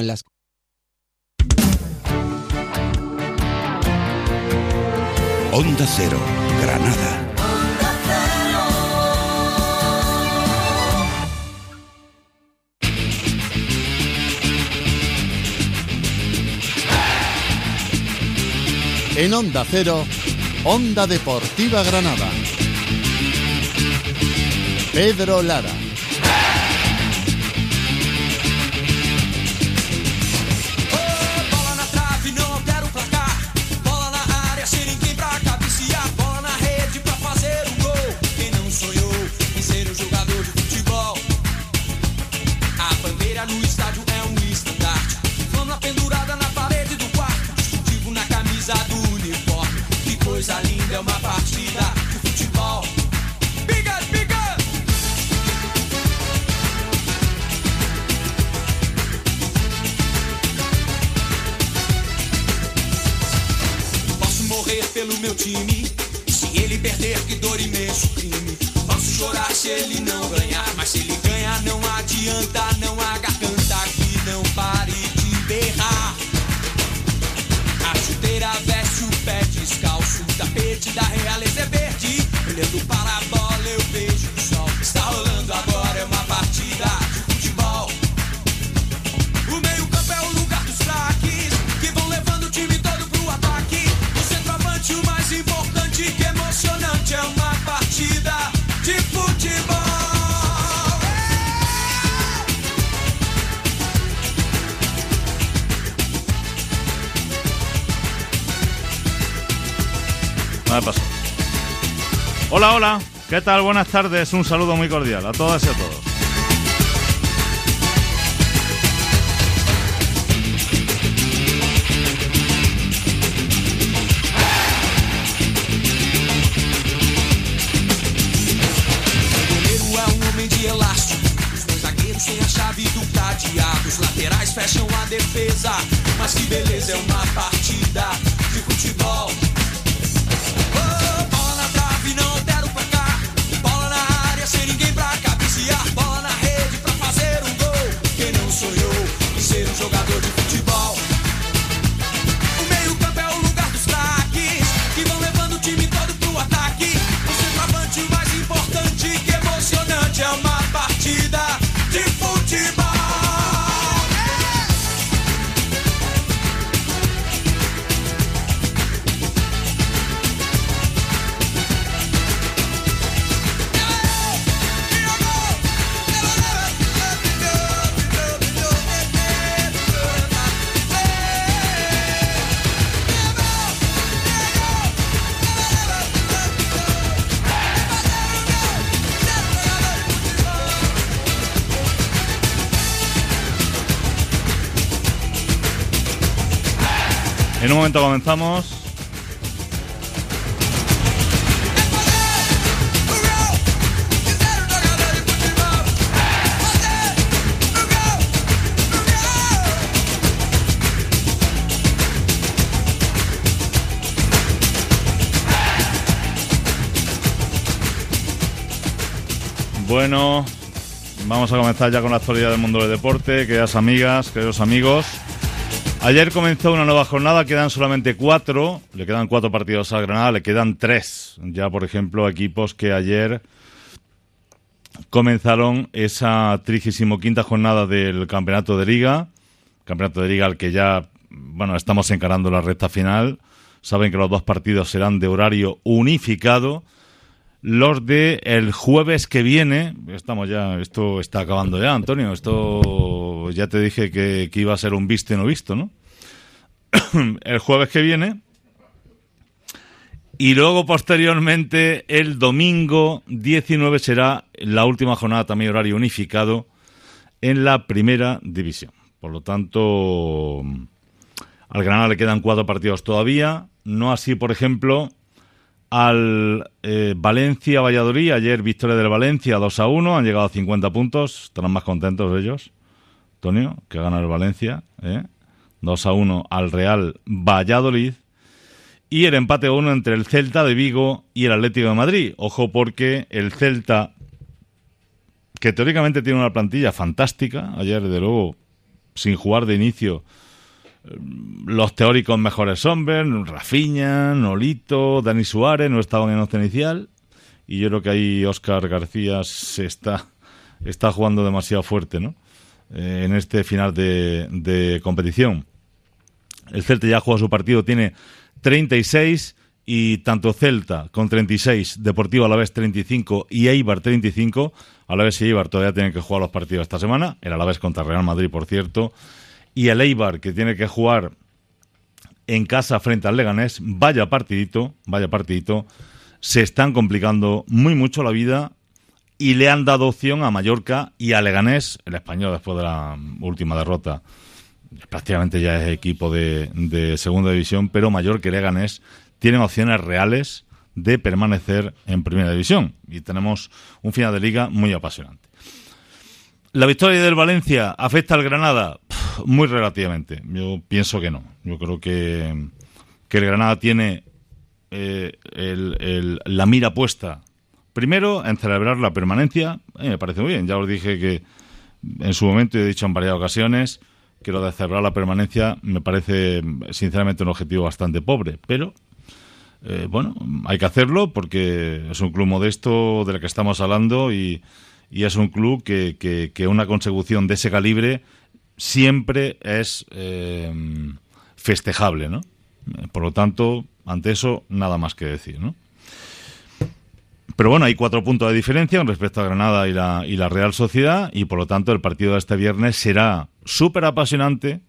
en las Onda Cero, Granada. En Onda Cero, Onda Deportiva Granada. Pedro Lara. Hola. ¿Qué tal? Buenas tardes. Un saludo muy cordial a todas y a todos. Laterais fecham a defesa. Mas que beleza é uma partida de futebol. Comenzamos. Bueno, vamos a comenzar ya con la actualidad del mundo del deporte, queridas amigas, queridos amigos. Ayer comenzó una nueva jornada, quedan solamente cuatro, le quedan cuatro partidos a Granada, le quedan tres. Ya, por ejemplo, equipos que ayer comenzaron esa 35 quinta jornada del Campeonato de Liga, Campeonato de Liga al que ya, bueno, estamos encarando la recta final. Saben que los dos partidos serán de horario unificado. Los de el jueves que viene, estamos ya, esto está acabando ya, Antonio, esto ya te dije que, iba a ser un visto y no visto, ¿no? el jueves que viene. Y luego, posteriormente, el domingo 19 será la última jornada también horario unificado en la primera división. Por lo tanto, al Granada le quedan cuatro partidos todavía. No así, por ejemplo, al eh, Valencia-Valladolid. Ayer victoria del Valencia 2 a 1. Han llegado a 50 puntos. Estarán más contentos ellos. Antonio, que gana el Valencia. ¿eh? 2 a 1 al Real Valladolid. Y el empate a 1 entre el Celta de Vigo y el Atlético de Madrid. Ojo porque el Celta, que teóricamente tiene una plantilla fantástica, ayer de luego sin jugar de inicio los teóricos mejores hombres, Rafiña, Nolito, Dani Suárez, no estaban en once inicial. Y yo creo que ahí Oscar García se está, está jugando demasiado fuerte, ¿no? Eh, en este final de, competición. El Celta ya juega su partido, tiene 36 y tanto Celta con 36, Deportivo a la vez 35 y Eibar 35. A la vez y Eibar todavía tienen que jugar los partidos esta semana. El vez contra Real Madrid, por cierto y el Eibar, que tiene que jugar en casa frente al Leganés, vaya partidito, vaya partidito, se están complicando muy mucho la vida y le han dado opción a Mallorca y a Leganés, el español después de la última derrota, prácticamente ya es equipo de, segunda división, pero Mallorca y Leganés tienen opciones reales de permanecer en primera división y tenemos un final de liga muy apasionante. ¿La victoria del Valencia afecta al Granada? Muy relativamente. Yo pienso que no. Yo creo que, el Granada tiene eh, la mira puesta, primero, en celebrar la permanencia. me parece muy bien. Ya os dije que en su momento, he dicho en varias ocasiones, que lo de celebrar la permanencia me parece, sinceramente, un objetivo bastante pobre. Pero eh, bueno, hay que hacerlo porque es un club modesto del que estamos hablando y, y es un club que, que, que, una consecución de ese calibre siempre es eh, festejable, ¿no? Por lo tanto, ante eso, nada más que decir, ¿no? Pero bueno, hay cuatro puntos de diferencia respecto a Granada y la, y la Real Sociedad y por lo tanto el partido de este viernes será súper apasionante,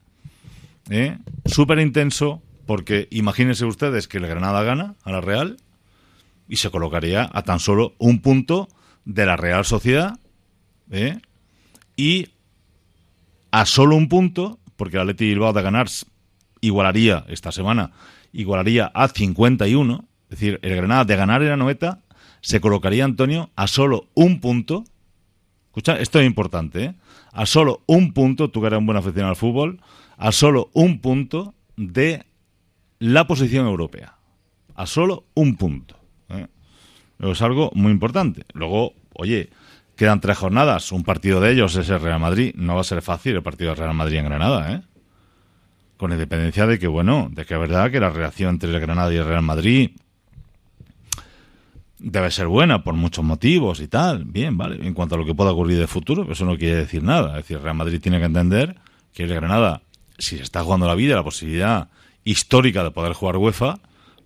¿eh? súper intenso, porque imagínense ustedes que el Granada gana a la Real y se colocaría a tan solo un punto de la Real Sociedad ¿eh? y a solo un punto, porque el Atleti Bilbao de ganar igualaría esta semana, igualaría a 51, es decir, el Granada de ganar en la noeta se colocaría Antonio a solo un punto. Escucha, esto es importante, ¿eh? A solo un punto, tú que eres un buen aficionado al fútbol, a solo un punto de la posición europea. A solo un punto. ¿eh? Es algo muy importante. Luego, oye, Quedan tres jornadas. Un partido de ellos es el Real Madrid. No va a ser fácil el partido del Real Madrid en Granada, ¿eh? Con independencia de que, bueno, de que es verdad que la relación entre el Granada y el Real Madrid debe ser buena por muchos motivos y tal. Bien, vale. En cuanto a lo que pueda ocurrir de futuro, eso no quiere decir nada. Es decir, Real Madrid tiene que entender que el Granada, si se está jugando la vida, la posibilidad histórica de poder jugar UEFA,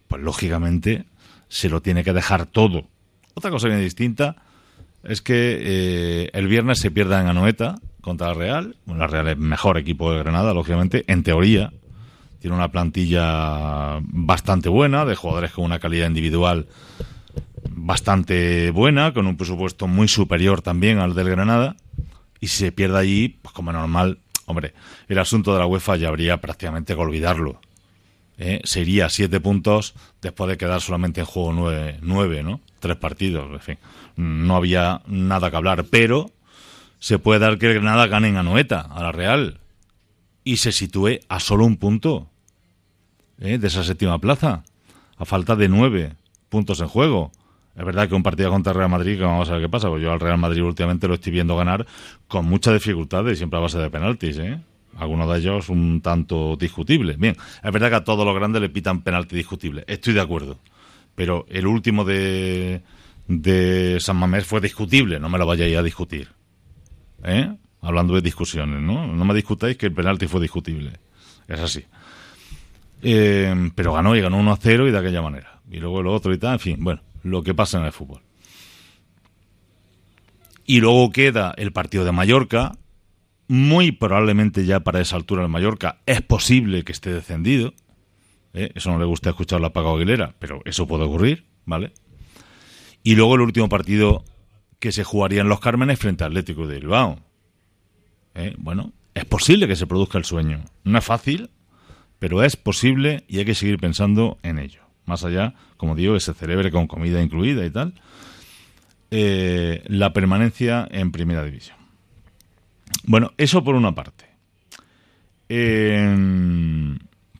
pues lógicamente se lo tiene que dejar todo. Otra cosa bien distinta es que eh, el viernes se pierda en Anoeta contra la Real. la Real es mejor equipo de Granada, lógicamente, en teoría. Tiene una plantilla bastante buena, de jugadores con una calidad individual bastante buena, con un presupuesto muy superior también al del Granada. Y si se pierde allí, pues como normal, hombre, el asunto de la UEFA ya habría prácticamente que olvidarlo. ¿eh? Sería siete puntos después de quedar solamente en juego nueve, nueve ¿no? Tres partidos, en fin no había nada que hablar, pero se puede dar que el Granada gane en Anoeta, a la Real, y se sitúe a solo un punto ¿eh? de esa séptima plaza, a falta de nueve puntos en juego. Es verdad que un partido contra el Real Madrid, que vamos a ver qué pasa, pues yo al Real Madrid últimamente lo estoy viendo ganar con mucha dificultad y siempre a base de penaltis, ¿eh? Algunos de ellos un tanto discutible. Bien, es verdad que a todos los grandes le pitan penalti discutible, estoy de acuerdo. Pero el último de, de San Mamés fue discutible, no me lo vayáis a discutir. ¿Eh? Hablando de discusiones, ¿no? No me discutáis que el penalti fue discutible. Es así. Eh, pero ganó y ganó 1 a 0 y de aquella manera. Y luego lo otro y tal, en fin, bueno, lo que pasa en el fútbol. Y luego queda el partido de Mallorca. Muy probablemente ya para esa altura el Mallorca es posible que esté descendido. ¿eh? Eso no le gusta escuchar la Paga Aguilera, pero eso puede ocurrir, ¿vale? Y luego el último partido que se jugaría en Los Cármenes frente al Atlético de Bilbao. ¿Eh? Bueno, es posible que se produzca el sueño. No es fácil, pero es posible y hay que seguir pensando en ello. Más allá, como digo, que se celebre con comida incluida y tal, eh, la permanencia en primera división. Bueno, eso por una parte.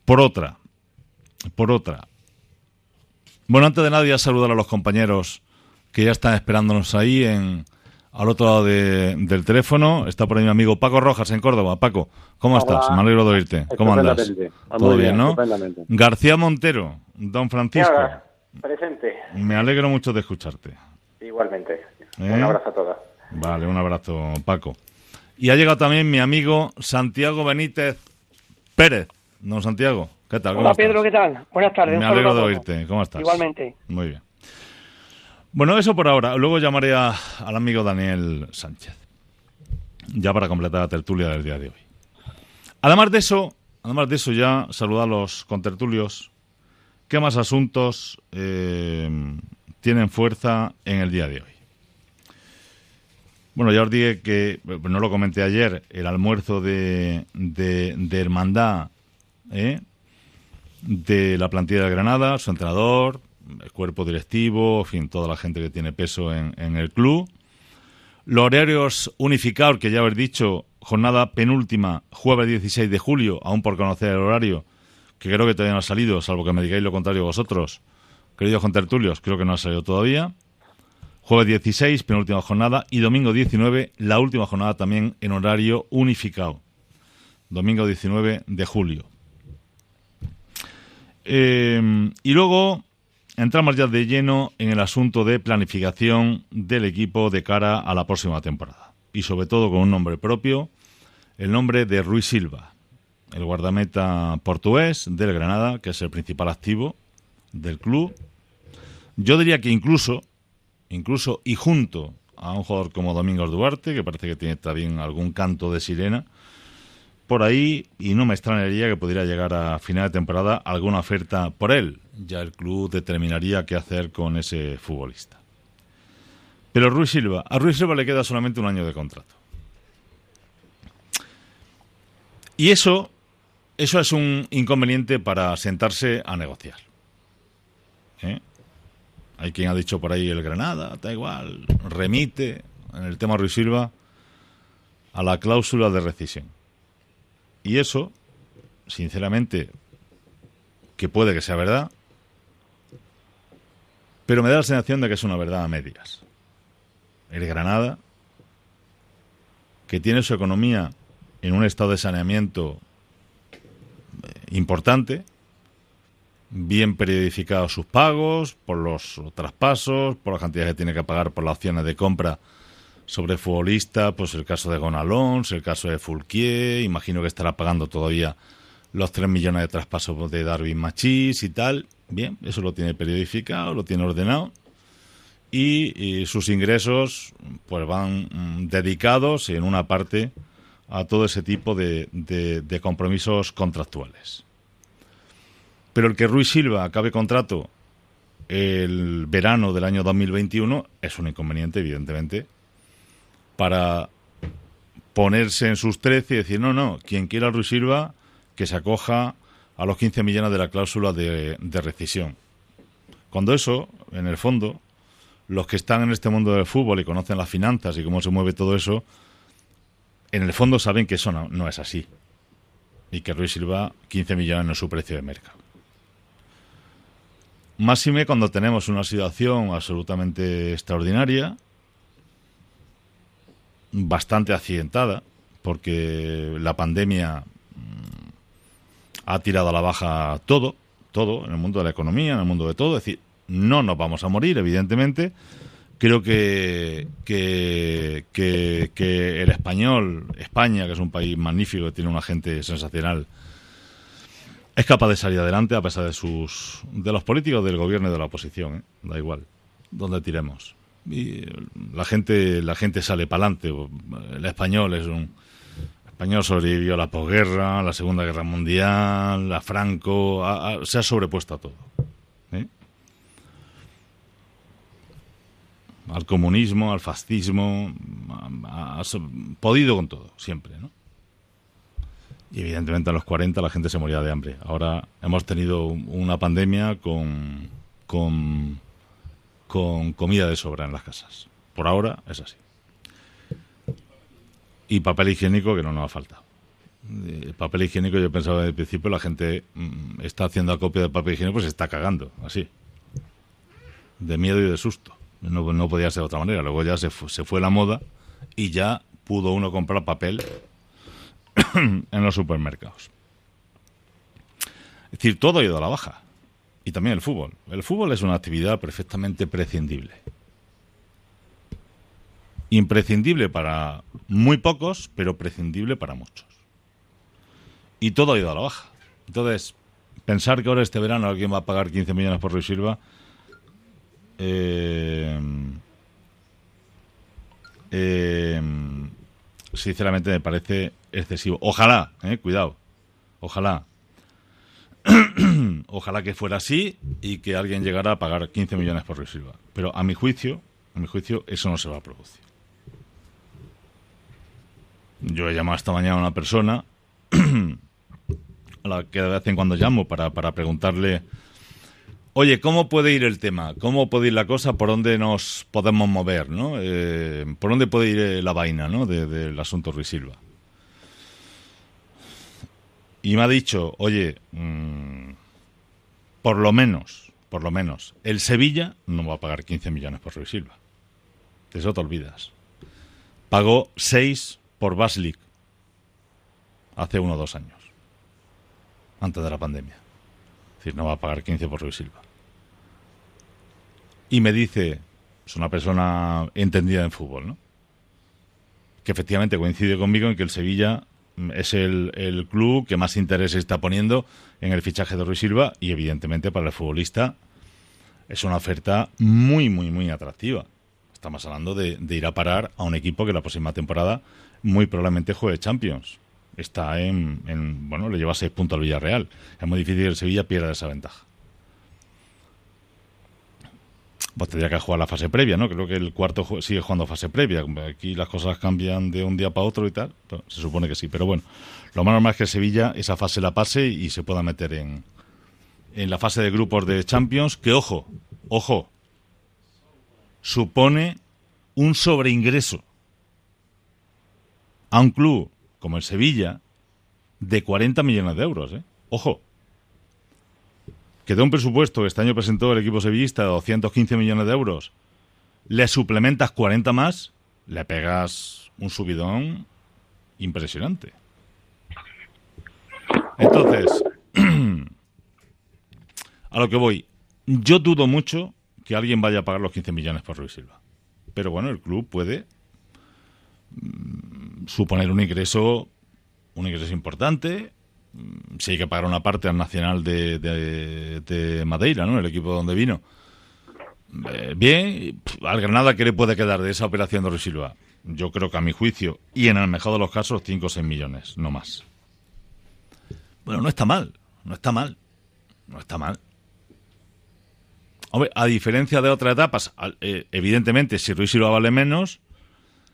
por otra, por otra. Bueno, antes de nada, ya saludar a los compañeros que ya están esperándonos ahí en Al otro lado de- del teléfono está por ahí mi amigo Paco Rojas en Córdoba. Paco, ¿cómo Hola. estás? Me alegro de oírte. ¿Cómo andas? Todo muy bien, ¿no? García Montero, don Francisco. Ahora, presente. Me alegro mucho de escucharte. Igualmente. ¿Eh? Un abrazo a todos. Vale, un abrazo, Paco. Y ha llegado también mi amigo Santiago Benítez Pérez. Don Santiago, ¿qué tal? ¿Cómo Hola estás? Pedro, ¿qué tal? Buenas tardes. Me alegro de oírte. ¿Cómo estás? Igualmente. Muy bien. Bueno, eso por ahora. Luego llamaré al amigo Daniel Sánchez. Ya para completar la tertulia del día de hoy. Además de eso, además de eso ya saludar a los contertulios. ¿Qué más asuntos eh, tienen fuerza en el día de hoy? Bueno, ya os dije que, eh, no lo comenté ayer, el almuerzo de, de, de hermandad ¿eh? de la plantilla de Granada, su entrenador, el cuerpo directivo, en fin, toda la gente que tiene peso en, el club. Los horarios unificados, que ya habéis dicho, jornada penúltima, jueves 16 de julio, aún por conocer el horario, que creo que todavía no ha salido, salvo que me digáis lo contrario vosotros, queridos contertulios, creo que no ha salido todavía. Jueves 16, penúltima jornada, y domingo 19, la última jornada también en horario unificado. Domingo 19 de julio. Eh, y luego entramos ya de lleno en el asunto de planificación del equipo de cara a la próxima temporada. Y sobre todo con un nombre propio, el nombre de Ruiz Silva, el guardameta portugués del Granada, que es el principal activo del club. Yo diría que incluso, incluso y junto a un jugador como Domingos Duarte, que parece que tiene también algún canto de sirena, por ahí y no me extrañaría que pudiera llegar a final de temporada alguna oferta por él. Ya el club determinaría qué hacer con ese futbolista. Pero Ruiz Silva, a Ruiz Silva le queda solamente un año de contrato. Y eso, eso es un inconveniente para sentarse a negociar. ¿Eh? Hay quien ha dicho por ahí el Granada, da igual, remite en el tema Ruiz Silva a la cláusula de rescisión. Y eso, sinceramente, que puede que sea verdad, pero me da la sensación de que es una verdad a medias. El Granada, que tiene su economía en un estado de saneamiento eh, importante, bien periodificados sus pagos, por los traspasos, por la cantidad que tiene que pagar por las opciones de compra sobre futbolista, pues el caso de Gonalons, el caso de Fulquier, imagino que estará pagando todavía los 3 millones de traspasos de Darwin Machís y tal. Bien, eso lo tiene periodificado, lo tiene ordenado. Y, sus ingresos pues van mm, dedicados en una parte a todo ese tipo de, de- de compromisos contractuales. Pero el que Ruiz Silva acabe contrato el verano del año 2021 es un inconveniente, evidentemente, para ponerse en sus 13 y decir, no, no, quien quiera a Ruiz Silva, que se acoja a los 15 millones de la cláusula de, de rescisión. Cuando eso, en el fondo, los que están en este mundo del fútbol y conocen las finanzas y cómo se mueve todo eso, en el fondo saben que eso no, es así. Y que Ruiz Silva, 15 millones no es su precio de mercado. Máxime cuando tenemos una situación absolutamente extraordinaria, bastante accidentada, porque la pandemia mm, ha tirado a la baja todo, todo, en el mundo de la economía, en el mundo de todo. Es decir, no nos vamos a morir, evidentemente. Creo que, que, que, el español, España, que es un país magnífico, que tiene una gente sensacional, es capaz de salir adelante a pesar de sus de los políticos del gobierno y de la oposición, ¿eh? da igual, donde tiremos. Y la gente la gente sale para adelante. El español es un español sobrevivió a la posguerra, a la Segunda Guerra Mundial, a Franco, se ha sobrepuesto a todo. ¿eh? Al comunismo, al fascismo, ha, podido con todo, siempre, ¿no? Y evidentemente a los 40 la gente se moría de hambre. Ahora hemos tenido una pandemia con, con, con comida de sobra en las casas. Por ahora es así. Y papel higiénico que no nos ha faltado. El papel higiénico yo pensaba desde el principio la gente mm, está haciendo acopio de papel higiénico pues se está cagando, así. De miedo y de susto. No, no podía ser de otra manera. Luego ya se, se fue la moda y ya pudo uno comprar papel en los supermercados. Es decir, todo ha ido a la baja. Y también el fútbol. El fútbol es una actividad perfectamente prescindible. Imprescindible para muy pocos, pero prescindible para muchos. Y todo ha ido a la baja. Entonces, pensar que ahora este verano alguien va a pagar 15 millones por Luis Silva, eh, eh, sinceramente me parece excesivo. Ojalá, eh, cuidado, ojalá. ojalá que fuera así y que alguien llegara a pagar 15 millones por Luis. Pero a mi juicio, a mi juicio, eso no se va a producir. Yo he llamado esta mañana a una persona a la que de vez en cuando llamo para, para preguntarle, oye, ¿cómo puede ir el tema? ¿Cómo puede ir la cosa? ¿Por dónde nos podemos mover? ¿no? Eh, ¿Por dónde puede ir la vaina ¿no? de- del asunto Ruiz? Y me ha dicho, oye, mm, por lo menos, por lo menos, el Sevilla no va a pagar 15 millones por Ruiz Silva. De eso te olvidas. Pagó 6 por Baslik hace uno o dos años, antes de la pandemia. Es decir, no va a pagar 15 por Luis Silva. Y me dice, es una persona entendida en fútbol, ¿no? Que efectivamente coincide conmigo en que el Sevilla es el, el club que más interés está poniendo en el fichaje de Luis Silva y evidentemente para el futbolista es una oferta muy, muy, muy atractiva. Estamos hablando de, de ir a parar a un equipo que la próxima temporada muy probablemente juegue Champions. Está en, en- bueno, le lleva seis puntos al Villarreal. Es muy difícil que el Sevilla pierda esa ventaja. Pues tendría que jugar la fase previa, ¿no? Creo que el cuarto sigue jugando fase previa. Aquí las cosas cambian de un día para otro y tal. Se supone que sí. Pero bueno, lo más normal es que Sevilla esa fase la pase y se pueda meter en, en la fase de grupos de Champions. Que ojo, ojo, supone un sobreingreso a un club como el Sevilla de 40 millones de euros. ¿eh? Ojo. Que de un presupuesto que este año presentó el equipo sevillista de 215 millones de euros, le suplementas 40 más, le pegas un subidón impresionante. Entonces, a lo que voy, yo dudo mucho que alguien vaya a pagar los 15 millones por Luis Silva. Pero bueno, el club puede mm, suponer un ingreso, un ingreso importante. Mm, Si hay que pagar una parte al Nacional de, de- de Madeira, ¿no? El equipo donde vino. Eh, bien, al Granada, ¿qué le puede quedar de esa operación de Luis Silva? Yo creo que a mi juicio, y en el mejor de los casos, 5 o 6 millones, no más. Bueno, no está mal, no está mal, no está mal. Hombre, a diferencia de otras etapas, eh, evidentemente, si Ruiz Silva vale menos,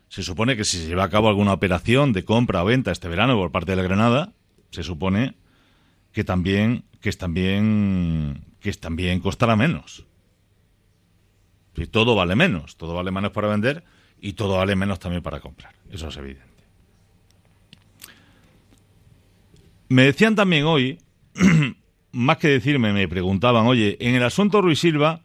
se supone que si se lleva a cabo alguna operación de compra o venta este verano por parte de la Granada, se supone que también, que es también, que también costará menos. Si todo vale menos, todo vale menos para vender y todo vale menos también para comprar. Eso es evidente. Me decían también hoy, más que decirme, me preguntaban, oye, en el asunto Ruiz Silva,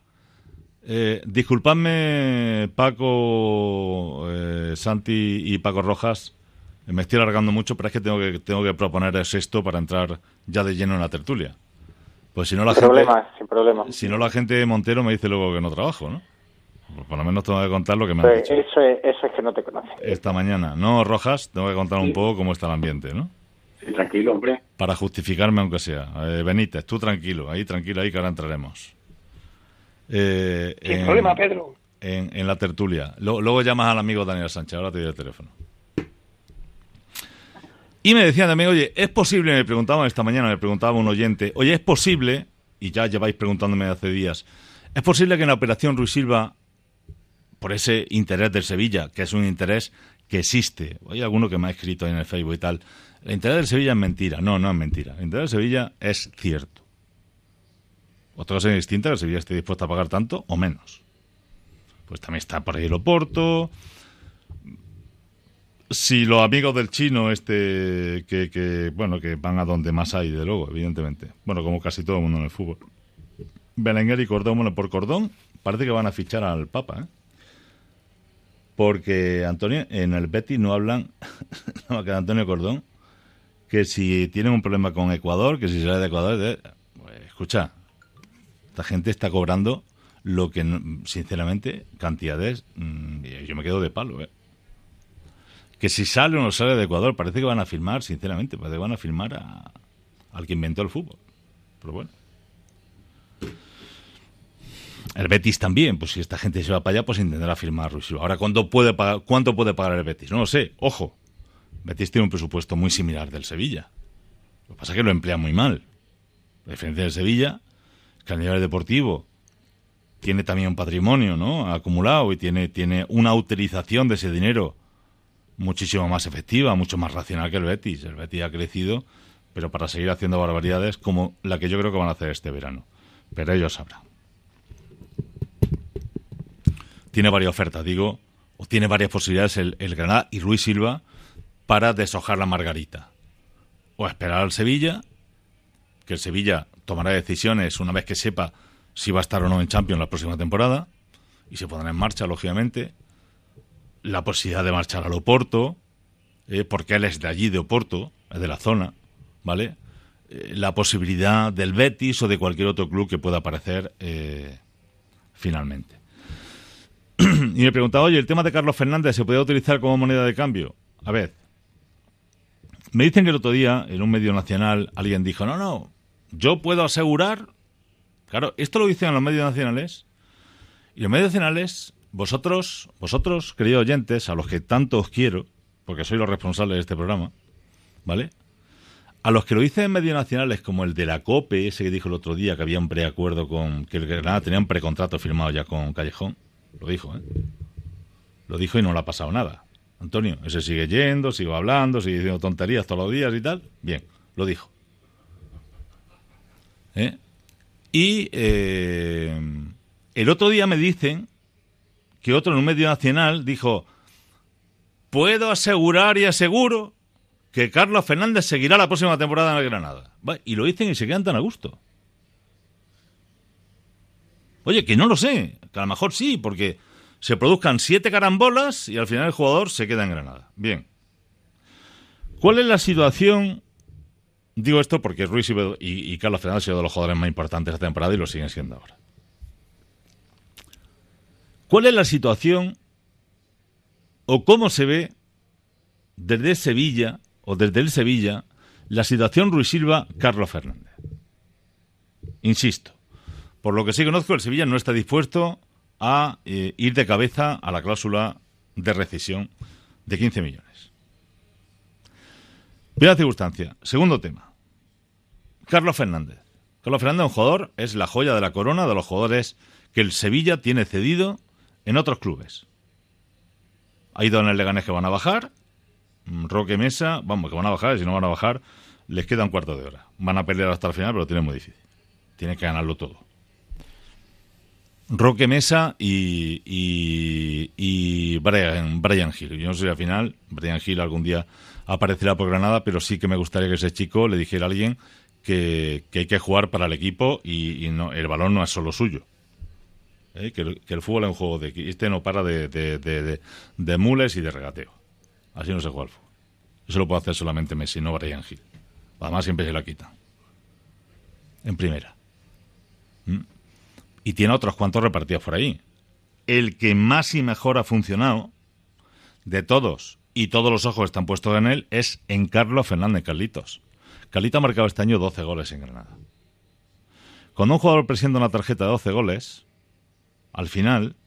eh, disculpadme Paco, eh, Santi y Paco Rojas, me estoy alargando mucho, pero es que tengo que, tengo que proponer el sexto para entrar ya de lleno en la tertulia. Pues si no la Sin gente, problemas, sin problemas. si no la gente de Montero me dice luego que no trabajo, ¿no? Pues por lo menos tengo que contar lo que me han Pues dicho eso, es, eso es que no te conoce. esta mañana. No, Rojas, tengo que contar un poco cómo está el ambiente, ¿no? Sí, tranquilo, hombre. Para justificarme aunque sea. Eh, Benítez, tú tranquilo, ahí tranquilo, ahí que ahora entraremos. Eh, Sin en- problema, Pedro. en, en la tertulia. Lo- luego llamas al amigo Daniel Sánchez, ahora te doy el teléfono. Y me decían también, oye, ¿es posible? Me preguntaban esta mañana, me preguntaba un oyente, oye, ¿es posible? Y ya lleváis preguntándome hace días, ¿es posible que en la operación Ruiz Silva, por ese interés del Sevilla, que es un interés que existe, hay alguno que me ha escrito ahí en el Facebook y tal, el interés del Sevilla es mentira. No, no es mentira. El interés del Sevilla es cierto. Otra cosa distinta que el Sevilla esté dispuesto a pagar tanto o menos. Pues también está por ahí el Oporto. Si los amigos del chino, este, que, que, bueno, que van a donde más hay, de luego, evidentemente. Bueno, como casi todo el mundo en el fútbol. Belenguer y Cordón, bueno, por Cordón, parece que van a fichar al Papa, ¿eh? Porque, Antonio, en el Betis no hablan, no que Antonio Cordón, que si tienen un problema con Ecuador, que si sale de Ecuador, pues, escucha, esta gente está cobrando lo que, sinceramente, cantidades, mm, yo me quedo de palo, ¿eh? Que si sale o no sale de Ecuador, parece que van a firmar, sinceramente, parece que van a firmar a, al que inventó el fútbol. Pero bueno. El Betis también, pues si esta gente se va para allá, pues intentará firmar Ruiz. Ahora, ¿cuánto puede pagar, ¿cuánto puede pagar el Betis? No lo sé, ojo. Betis tiene un presupuesto muy similar del Sevilla. Lo que pasa es que lo emplea muy mal. La diferencia del Sevilla que a nivel deportivo tiene también un patrimonio ¿no? acumulado y tiene, tiene una utilización de ese dinero muchísimo más efectiva, mucho más racional que el Betis. El Betis ha crecido, pero para seguir haciendo barbaridades como la que yo creo que van a hacer este verano. Pero ellos sabrán. Tiene varias ofertas, digo, o tiene varias posibilidades el, Granada y Luis Silva para deshojar la margarita. O esperar al Sevilla, que el Sevilla tomará decisiones una vez que sepa si va a estar o no en Champions la próxima temporada, y se pondrá en marcha, lógicamente, la posibilidad de marchar al Oporto, eh, porque él es de allí, de Oporto, de la zona, ¿vale? Eh, la posibilidad del Betis o de cualquier otro club que pueda aparecer eh, finalmente. y me preguntaba, oye, ¿el tema de Carlos Fernández se puede utilizar como moneda de cambio? A ver, me dicen que el otro día, en un medio nacional, alguien dijo, no, no, yo puedo asegurar, claro, esto lo dicen los medios nacionales, y los medios nacionales, vosotros, vosotros, queridos oyentes, a los que tanto os quiero, porque soy los responsables de este programa, ¿vale? A los que lo dicen en medios nacionales, como el de la COPE, ese que dijo el otro día que había un preacuerdo con, que el Granada tenía un precontrato firmado ya con Callejón, lo dijo, ¿eh? Lo dijo y no le ha pasado nada. Antonio, ese sigue yendo, sigue hablando, sigue diciendo tonterías todos los días y tal. Bien, lo dijo. ¿Eh? Y eh, el otro día me dicen que otro en un medio nacional dijo, puedo asegurar y aseguro que Carlos Fernández seguirá la próxima temporada en el Granada. Y lo dicen y se quedan tan a gusto. Oye, que no lo sé, que a lo mejor sí, porque se produzcan siete carambolas y al final el jugador se queda en Granada. Bien. ¿Cuál es la situación? Digo esto porque Ruiz y, y- y Carlos Fernández han sido de los jugadores más importantes de esta temporada y lo siguen siendo ahora. ¿Cuál es la situación o cómo se ve desde Sevilla o desde el Sevilla la situación Ruiz Silva Carlos Fernández? Insisto, por lo que sí conozco, el Sevilla no está dispuesto a eh, ir de cabeza a la cláusula de rescisión de 15 millones. Primera circunstancia. Segundo tema. Carlos Fernández. Carlos Fernández, un jugador, es la joya de la corona de los jugadores que el Sevilla tiene cedido en otros clubes. Ha ido en el Leganés que van a bajar. mm, Roque Mesa, vamos, que van a bajar, si no van a bajar, les queda un cuarto de hora. Van a pelear hasta el final, pero lo tienen muy difícil. Tienen que ganarlo todo. Roque Mesa y, y, Brian, Brian Hill. Yo no sé si al final Brian Hill algún día aparecerá por Granada, pero sí que me gustaría que ese chico le dijera a alguien que, que hay que jugar para el equipo y, y no, el balón no es solo suyo. ¿Eh? Que, el, fútbol es un juego de Este no para de, de, de, mules y de regateo. Así no se juega el fútbol. Eso lo puede hacer solamente Messi, no Brian Hill. Además siempre se la quitan. En primera y tiene otros cuantos repartidos por ahí. El que más y mejor ha funcionado de todos y todos los ojos están puestos en él es en Carlos Fernández Carlitos. Carlitos ha marcado este año 12 goles en Granada. Cuando un jugador presenta una tarjeta de 12 goles, al final,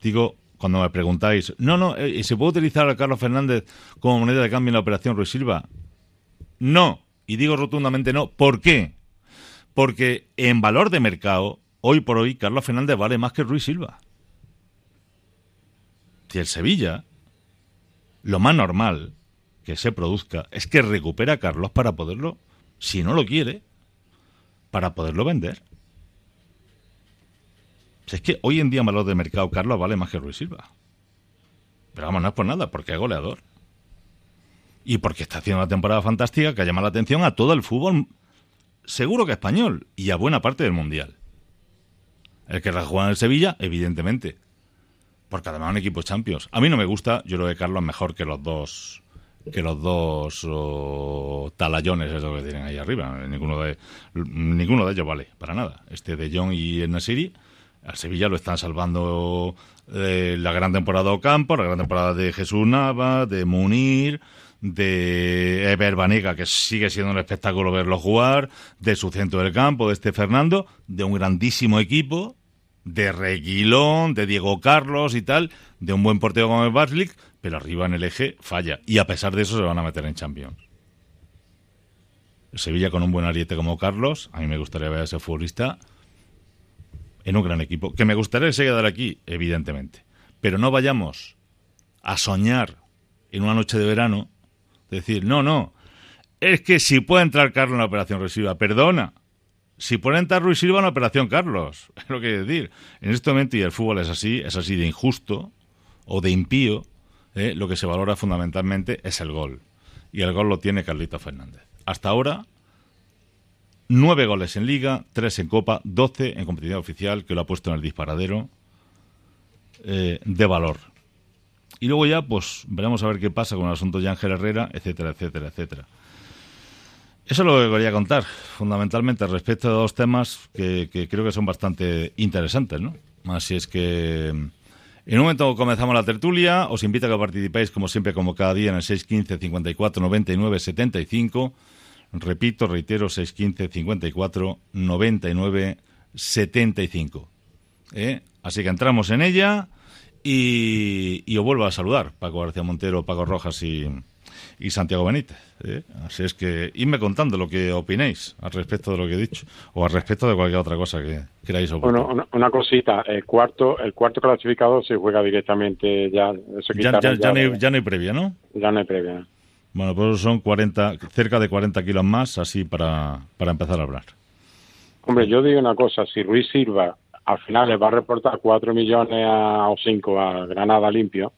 digo, cuando me preguntáis, no, no, eh, ¿se puede utilizar a Carlos Fernández como moneda de cambio en la operación Ruiz Silva? No, y digo rotundamente no. ¿Por qué? Porque en valor de mercado, hoy por hoy, Carlos Fernández vale más que Ruiz Silva. Si el Sevilla, lo más normal que se produzca es que recupere a Carlos para poderlo, si no lo quiere, para poderlo vender. Si es que hoy en día en valor de mercado Carlos vale más que Ruiz Silva. Pero vamos, no es por nada, porque es goleador. Y porque está haciendo una temporada fantástica que ha llamado la atención a todo el fútbol seguro que español y a buena parte del mundial. El que la juega en el Sevilla, evidentemente. Porque además es un equipo Champions. A mí no me gusta, yo lo de Carlos mejor que los dos que los dos oh, talayones eso que tienen ahí arriba. Ninguno de ninguno de ellos vale para nada. Este de John y Nasiri al Sevilla lo están salvando eh, la gran temporada de Ocampo, la gran temporada de Jesús Nava, de Munir, de Eber Banega, que sigue siendo un espectáculo verlo jugar, de su centro del campo, de este Fernando, de un grandísimo equipo, de Reguilón, de Diego Carlos y tal, de un buen portero como el Baslik, pero arriba en el eje falla. Y a pesar de eso se van a meter en Champions. Sevilla con un buen ariete como Carlos, a mí me gustaría ver a ese futbolista en un gran equipo. Que me gustaría que se quedara aquí, evidentemente. Pero no vayamos a soñar en una noche de verano, decir, no, no, es que si puede entrar Carlos en la operación Ruiz perdona, si puede entrar Ruiz Silva en la operación Carlos, es lo que quiero decir. En este momento, y el fútbol es así, es así de injusto o de impío, ¿eh? lo que se valora fundamentalmente es el gol. Y el gol lo tiene Carlito Fernández. Hasta ahora, Nueve goles en Liga, tres en Copa, doce en competición oficial, que lo ha puesto en el disparadero eh, de valor. Y luego ya, pues, veremos a ver qué pasa con el asunto de Ángel Herrera, etcétera, etcétera, etcétera. Eso es lo que quería contar, fundamentalmente, respecto a dos temas que, que creo que son bastante interesantes, ¿no? Así es que... En un momento comenzamos la tertulia, os invito a que participéis como siempre, como cada día, en el 615 54 99 75 Repito, reitero, 615 54 99 75. Así que entramos en ella y, y, os vuelvo a saludar, Paco García Montero, Paco Rojas y, y Santiago Benítez. ¿eh? Así es que idme contando lo que opinéis al respecto de lo que he dicho o al respecto de cualquier otra cosa que queráis opinar. Bueno, una, cosita, el cuarto el cuarto clasificado se juega directamente ya. ya, ya, no hay, ya, no hay, previa, ¿no? Ya no hay previa. Bueno, pues son 40, cerca de 40 kilos más, así para, para empezar a hablar. Hombre, yo digo una cosa, si Ruiz Silva al final le va a reportar 4 millones a, o 5 a Granada limpio,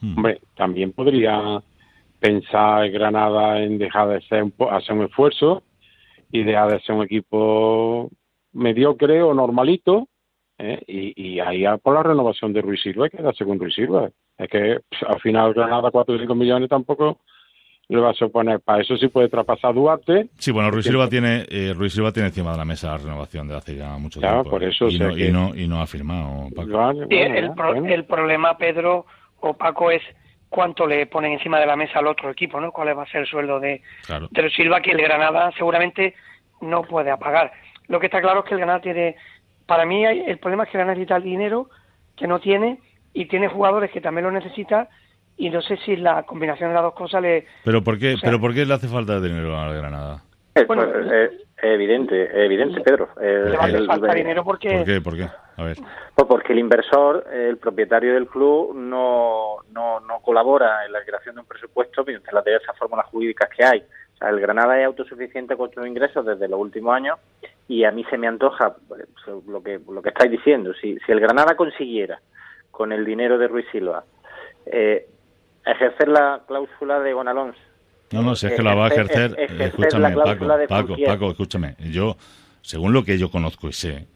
hmm. hombre, también podría pensar Granada en dejar de ser un, hacer un esfuerzo y dejar de ser un equipo mediocre o normalito ¿eh? y, y, ahí por la renovación de Ruiz Silva, que quedarse con Ruiz Silva. Es que pues, al final Granada 4 o 5 millones tampoco le va a suponer. Para eso sí puede traspasar Duarte. Sí, bueno, Ruiz Silva, tiene, eh, Ruiz Silva tiene encima de la mesa la renovación de hace ya mucho tiempo. por eso y, no, y, no, y no ha firmado. el, problema, Pedro o Paco, es cuánto le ponen encima de la mesa al otro equipo, ¿no? ¿Cuál va a ser el sueldo de, Ruiz Silva que el Granada seguramente no puede apagar? Lo que está claro es que el Granada tiene... Para mí el problema es que el Granada necesita el dinero que no tiene y tiene jugadores que también lo necesitan y no sé si la combinación de las dos cosas le... ¿Pero por qué, ¿pero por qué le hace falta dinero a la Granada? Es, bueno, es, evidente, evidente, Pedro. le a falta dinero porque... ¿Por qué? ¿Por qué? A ver. Pues porque el inversor, el propietario del club, no, no, no colabora en la creación de un presupuesto mediante las diversas fórmulas jurídicas que hay. O sea, el Granada es autosuficiente con sus ingresos desde los últimos años y a mí se me antoja pues, lo que, lo que estáis diciendo. Si, si el Granada consiguiera, con el dinero de Ruiz Silva, eh, ejercer la cláusula de Gonalons. No, no, si es que la va a ejercer, escúchame, Paco, Paco, Paco, escúchame. Yo, según lo que yo conozco y sé,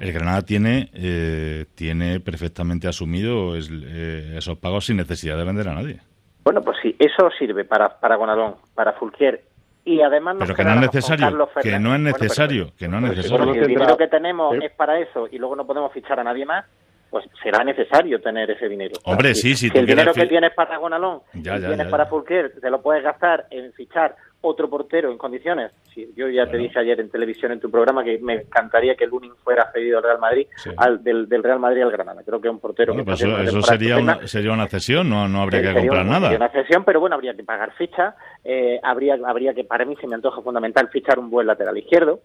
el Granada tiene eh, tiene perfectamente asumido eh, esos pagos sin necesidad de vender a nadie. Bueno, pues sí, eso sirve para, para Gonalón, para Fulquier y además pero que no es necesario que no es necesario que no es necesario el dinero que tenemos es para eso y luego no podemos fichar a nadie más pues será necesario tener ese dinero. Hombre, sí, sí. Si el dinero que tienes para Gonalón, ya, tienes para Fulquer, te lo puedes gastar en fichar otro portero en condiciones. yo ya te dije ayer en televisión en tu programa que me encantaría que Lunin fuera cedido al Real Madrid, al, del, Real Madrid al Granada. Creo que un portero. Pues eso, sería, una, sería una cesión, no, no habría que comprar nada. Sería una cesión, pero bueno, habría que pagar ficha. Eh, habría, habría que, para mí se me antoja fundamental fichar un buen lateral izquierdo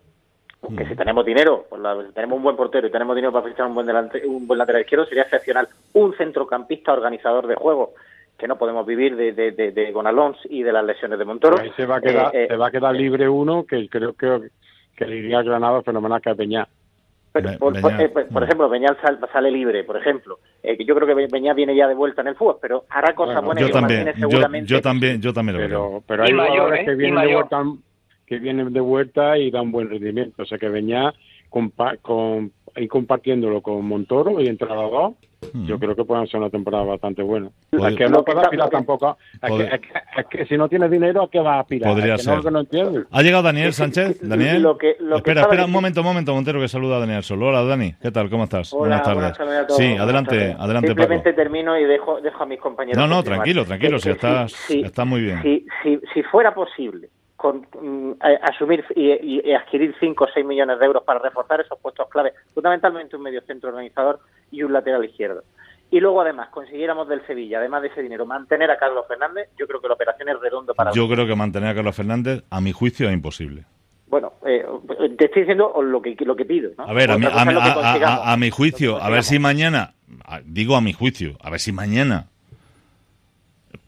que si tenemos dinero, pues tenemos un buen portero y tenemos dinero para fichar un buen, delante, un buen lateral izquierdo, sería excepcional. Un centrocampista organizador de juego, que no podemos vivir de, de, de, de Gonalons y de las lesiones de Montoro. Ahí se va a quedar, eh, se va a quedar libre uno que creo que, que le iría a Granada fenomenal que a Peña. por, ejemplo, Beñal sale libre, por ejemplo. Eh, yo creo que Beñal viene ya de vuelta en el fútbol, pero hará cosas buenas. Yo también, seguramente. Yo, también, yo también lo pero, Pero hay jugadores que vienen de vuelta que viene de vuelta y da un buen rendimiento. O sea que venía con, con ir compartiéndolo con Montoro y entre los dos, hmm. yo creo que pueden ser una temporada bastante buena. Es que no puede aspirar tampoco. Es que, si no tienes dinero, ¿a qué vas a aspirar? Podría ser. ¿Ha llegado Daniel Sánchez? Daniel. espera, espera, un momento, un momento, Montero, que saluda a Daniel solo. Hola, Dani. ¿Qué tal? ¿Cómo estás? buenas tardes. sí, adelante, adelante, Simplemente termino y dejo, dejo a mis compañeros. No, no, tranquilo, tranquilo, si estás, estás muy bien. Si, si, si fuera posible con, mm, asumir y, adquirir 5 o 6 millones de euros para reforzar esos puestos clave, fundamentalmente un medio centro organizador y un lateral izquierdo. Y luego, además, consiguiéramos del Sevilla, además de ese dinero, mantener a Carlos Fernández, yo creo que la operación es redonda para... Yo creo que mantener a Carlos Fernández, a mi juicio, es imposible. Bueno, eh, te estoy diciendo lo que, lo que pido. A ver, a mi, a mi juicio, a ver si mañana, digo a mi juicio, a ver si mañana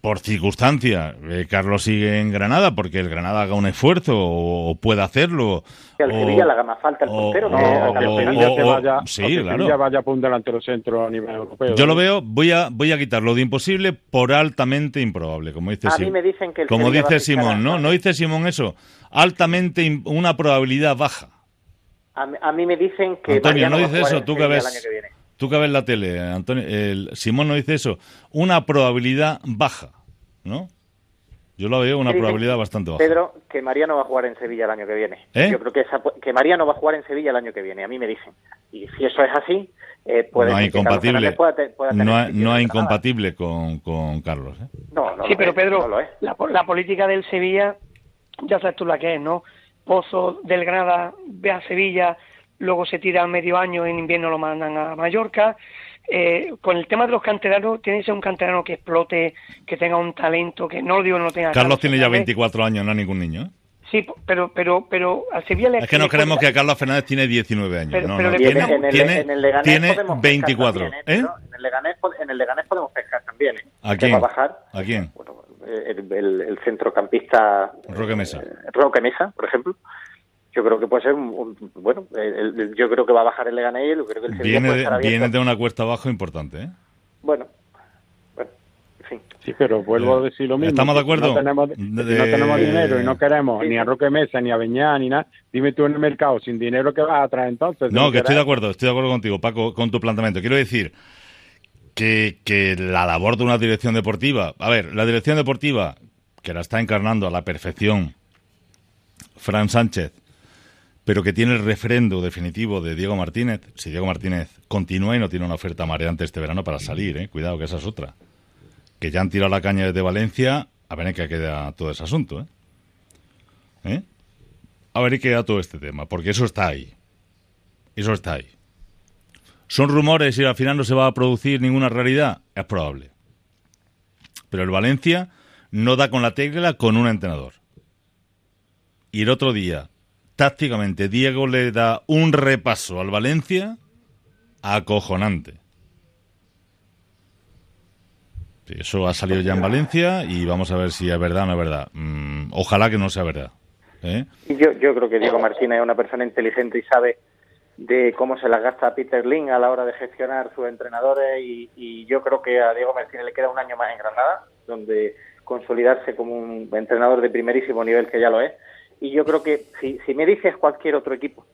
por circunstancia, eh, Carlos sigue en Granada porque el Granada haga un esfuerzo o, pueda hacerlo. Que al Sevilla le haga más falta el portero. No, que, vaya, sí, claro. vaya por un delantero centro a nivel europeo. Yo lo veo, voy a voy a quitarlo de imposible por altamente improbable, como dice A mí me dicen que el Como dice Simón, ¿no? ¿No dice Simón eso? Altamente, una probabilidad baja. A, mí me dicen que... Antonio, no dice eso, tú que ves... Tú que ves la tele, Antonio, el, Simón no dice eso, una probabilidad baja, ¿no? Yo lo veo una probabilidad bastante baja. Pedro, que Mariano va a jugar en Sevilla el año que viene. ¿Eh? Yo creo que, esa, que Mariano va a jugar en Sevilla el año que viene, a mí me dicen. Y si eso es así, eh, puede no hay incompatible, no, hay incompatible con, con Carlos. ¿eh? No, no sí, pero Pedro, la, la, política del Sevilla, ya sabes tú la que es, ¿no? Pozo del Granada ve a Sevilla, luego se tira medio año, en invierno lo mandan a Mallorca. Eh, con el tema de los canteranos, tiene que ser un canterano que explote, que tenga un talento, que no lo digo no tenga. Carlos tiene ya 24 años, no es ningún niño. ¿eh? Sí, pero, pero, pero a Sevilla le. Es que no creemos que Carlos Fernández tiene 19 años. Pero, no, no. Tiene, en el, tiene, en el tiene 24. También, ¿eh? En, el Leganés, en el Leganés podemos pescar también. ¿eh? ¿A quién? bajar. ¿A quién? Bueno, el, el, centrocampista. Roque Mesa. Roque Mesa, por ejemplo yo creo que puede ser un, bueno yo creo que va a bajar el Leganés y creo que el viene de, viene de una cuesta abajo importante ¿eh? bueno bueno sí sí pero vuelvo a decir lo mismo. Estamos de acuerdo no tenemos, no tenemos dinero y no queremos ni a Roque Mesa ni a Beñá ni nada dime tú en el mercado sin dinero que vas a traer entonces no que estoy de acuerdo estoy de acuerdo contigo Paco con tu planteamiento. Quiero decir que, que la labor de una dirección deportiva a ver la dirección deportiva que la está encarnando a la perfección Fran Sánchez pero que tiene el refrendo definitivo de Diego Martínez. Si Diego Martínez continúa y no tiene una oferta mareante este verano para salir, ¿eh? cuidado que esa es otra. Que ya han tirado la caña desde Valencia, a ver en qué queda todo ese asunto. ¿eh? ¿Eh? A ver qué queda todo este tema, porque eso está ahí. Eso está ahí. ¿Son rumores y al final no se va a producir ninguna realidad? Es probable. Pero el Valencia no da con la tecla con un entrenador. Y el otro día, tácticamente Diego le da un repaso al Valencia acojonante. Eso ha salido ya en Valencia y vamos a ver si es verdad o no es verdad. Mm, ojalá que no sea verdad. ¿eh? Yo, yo creo que Diego Martínez es una persona inteligente y sabe de cómo se las gasta Peter Lin a la hora de gestionar sus entrenadores y, y, yo creo que a Diego Martínez le queda un año más en Granada, donde consolidarse como un entrenador de primerísimo nivel que ya lo es y yo creo que si, si me dices cualquier otro equipo,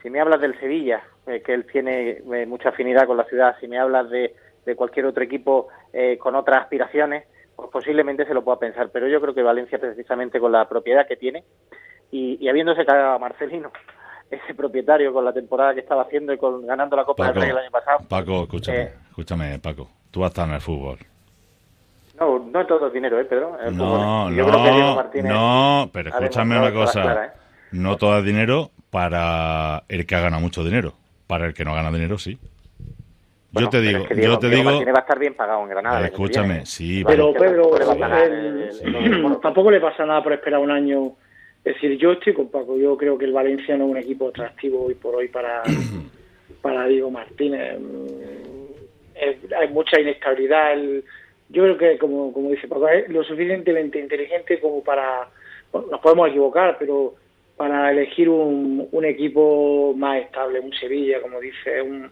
si me hablas del Sevilla, eh, que él tiene eh, mucha afinidad con la ciudad, si me hablas de, de cualquier otro equipo eh, con otras aspiraciones, pues posiblemente se lo pueda pensar. Pero yo creo que Valencia, precisamente con la propiedad que tiene y, y habiéndose cagado a Marcelino, ese propietario con la temporada que estaba haciendo y con ganando la Copa del Rey el año pasado. Paco, escúchame, escúchame, Paco, tú has estado en el fútbol. No, no todo es dinero, ¿eh, Pedro? no, no, no, pero escúchame una cosa. ¿eh? No todo es dinero para el que ha ganado mucho dinero. Para el que no gana dinero, sí. yo te digo, yo te digo. va a estar bien pagado en Granada. Escúchame, sí. Pero Pedro, tampoco le pasa nada por esperar un año. Es decir, yo estoy con Paco. Yo creo que el Valencia no es un equipo atractivo hoy por hoy para para Diego Martínez. Hay mucha inestabilidad. El, yo creo que, como, como dice Paco, es lo suficientemente inteligente como para, nos podemos equivocar, pero para elegir un, un equipo más estable, un Sevilla, como dice, un,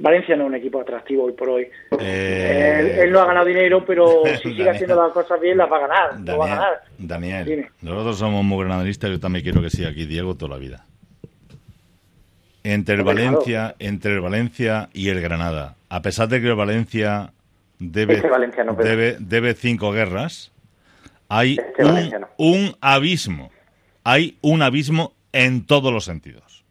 Valencia no es un equipo atractivo hoy por hoy. Eh, él, no ha ganado dinero, pero si sigue haciendo las cosas bien, las va a ganar. Daniel, va a ganar. Daniel nosotros somos muy granaderistas, yo también quiero que siga aquí Diego toda la vida. entre el Valencia, entre el Valencia y el Granada. A pesar de que el Valencia debe, debe, debe cinco guerras, hay un, un abismo. Hay un abismo en todos los sentidos.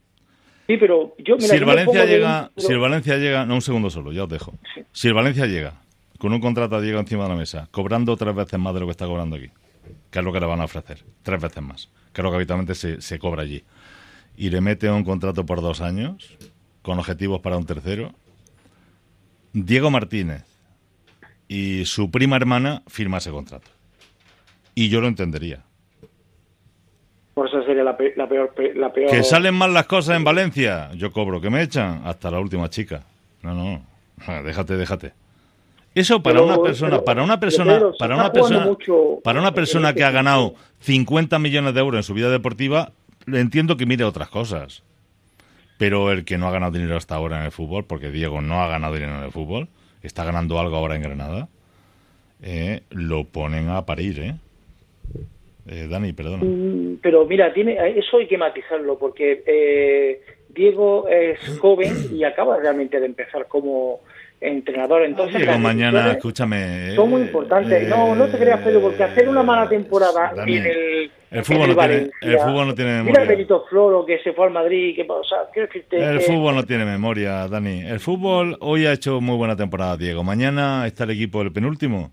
Sí, pero yo, si el Valencia llega, si el Valencia llega, no un segundo solo, ya os dejo. Si el Valencia llega con un contrato llega encima de la mesa, cobrando tres veces más de lo que está cobrando aquí, que es lo que le van a ofrecer, tres veces más, que es lo que habitualmente se, se cobra allí, y le mete un contrato por dos años, con objetivos para un tercero, Diego Martínez y su prima hermana firma ese contrato. Y yo lo entendería. Por eso sería la, peor, la peor... Que salen mal las cosas en Valencia. Yo cobro, que me echan hasta la última chica. No, no, déjate, déjate. Eso para una persona, para una persona, para una persona, para una persona que ha ganado 50 millones de euros en su vida deportiva, entiendo que mire otras cosas. Pero el que no ha ganado dinero hasta ahora en el fútbol, porque Diego no ha ganado dinero en el fútbol, está ganando algo ahora en Granada, eh, lo ponen a parir, ¿eh? eh Dani, perdona. Mm, pero mira, tiene eso hay que matizarlo, porque eh, Diego es joven y acaba realmente de empezar como entrenador. Entonces, Diego, mañana, escúchame. Son muy importantes. no, no te creas, Pedro, porque hacer una mala temporada en el. El fútbol, no tiene, el fútbol no tiene memoria. Mira Benito Floro que se fue al Madrid. Que, o sea, el fútbol no tiene memoria, Dani. El fútbol hoy ha hecho muy buena temporada, Diego. Mañana está el equipo del penúltimo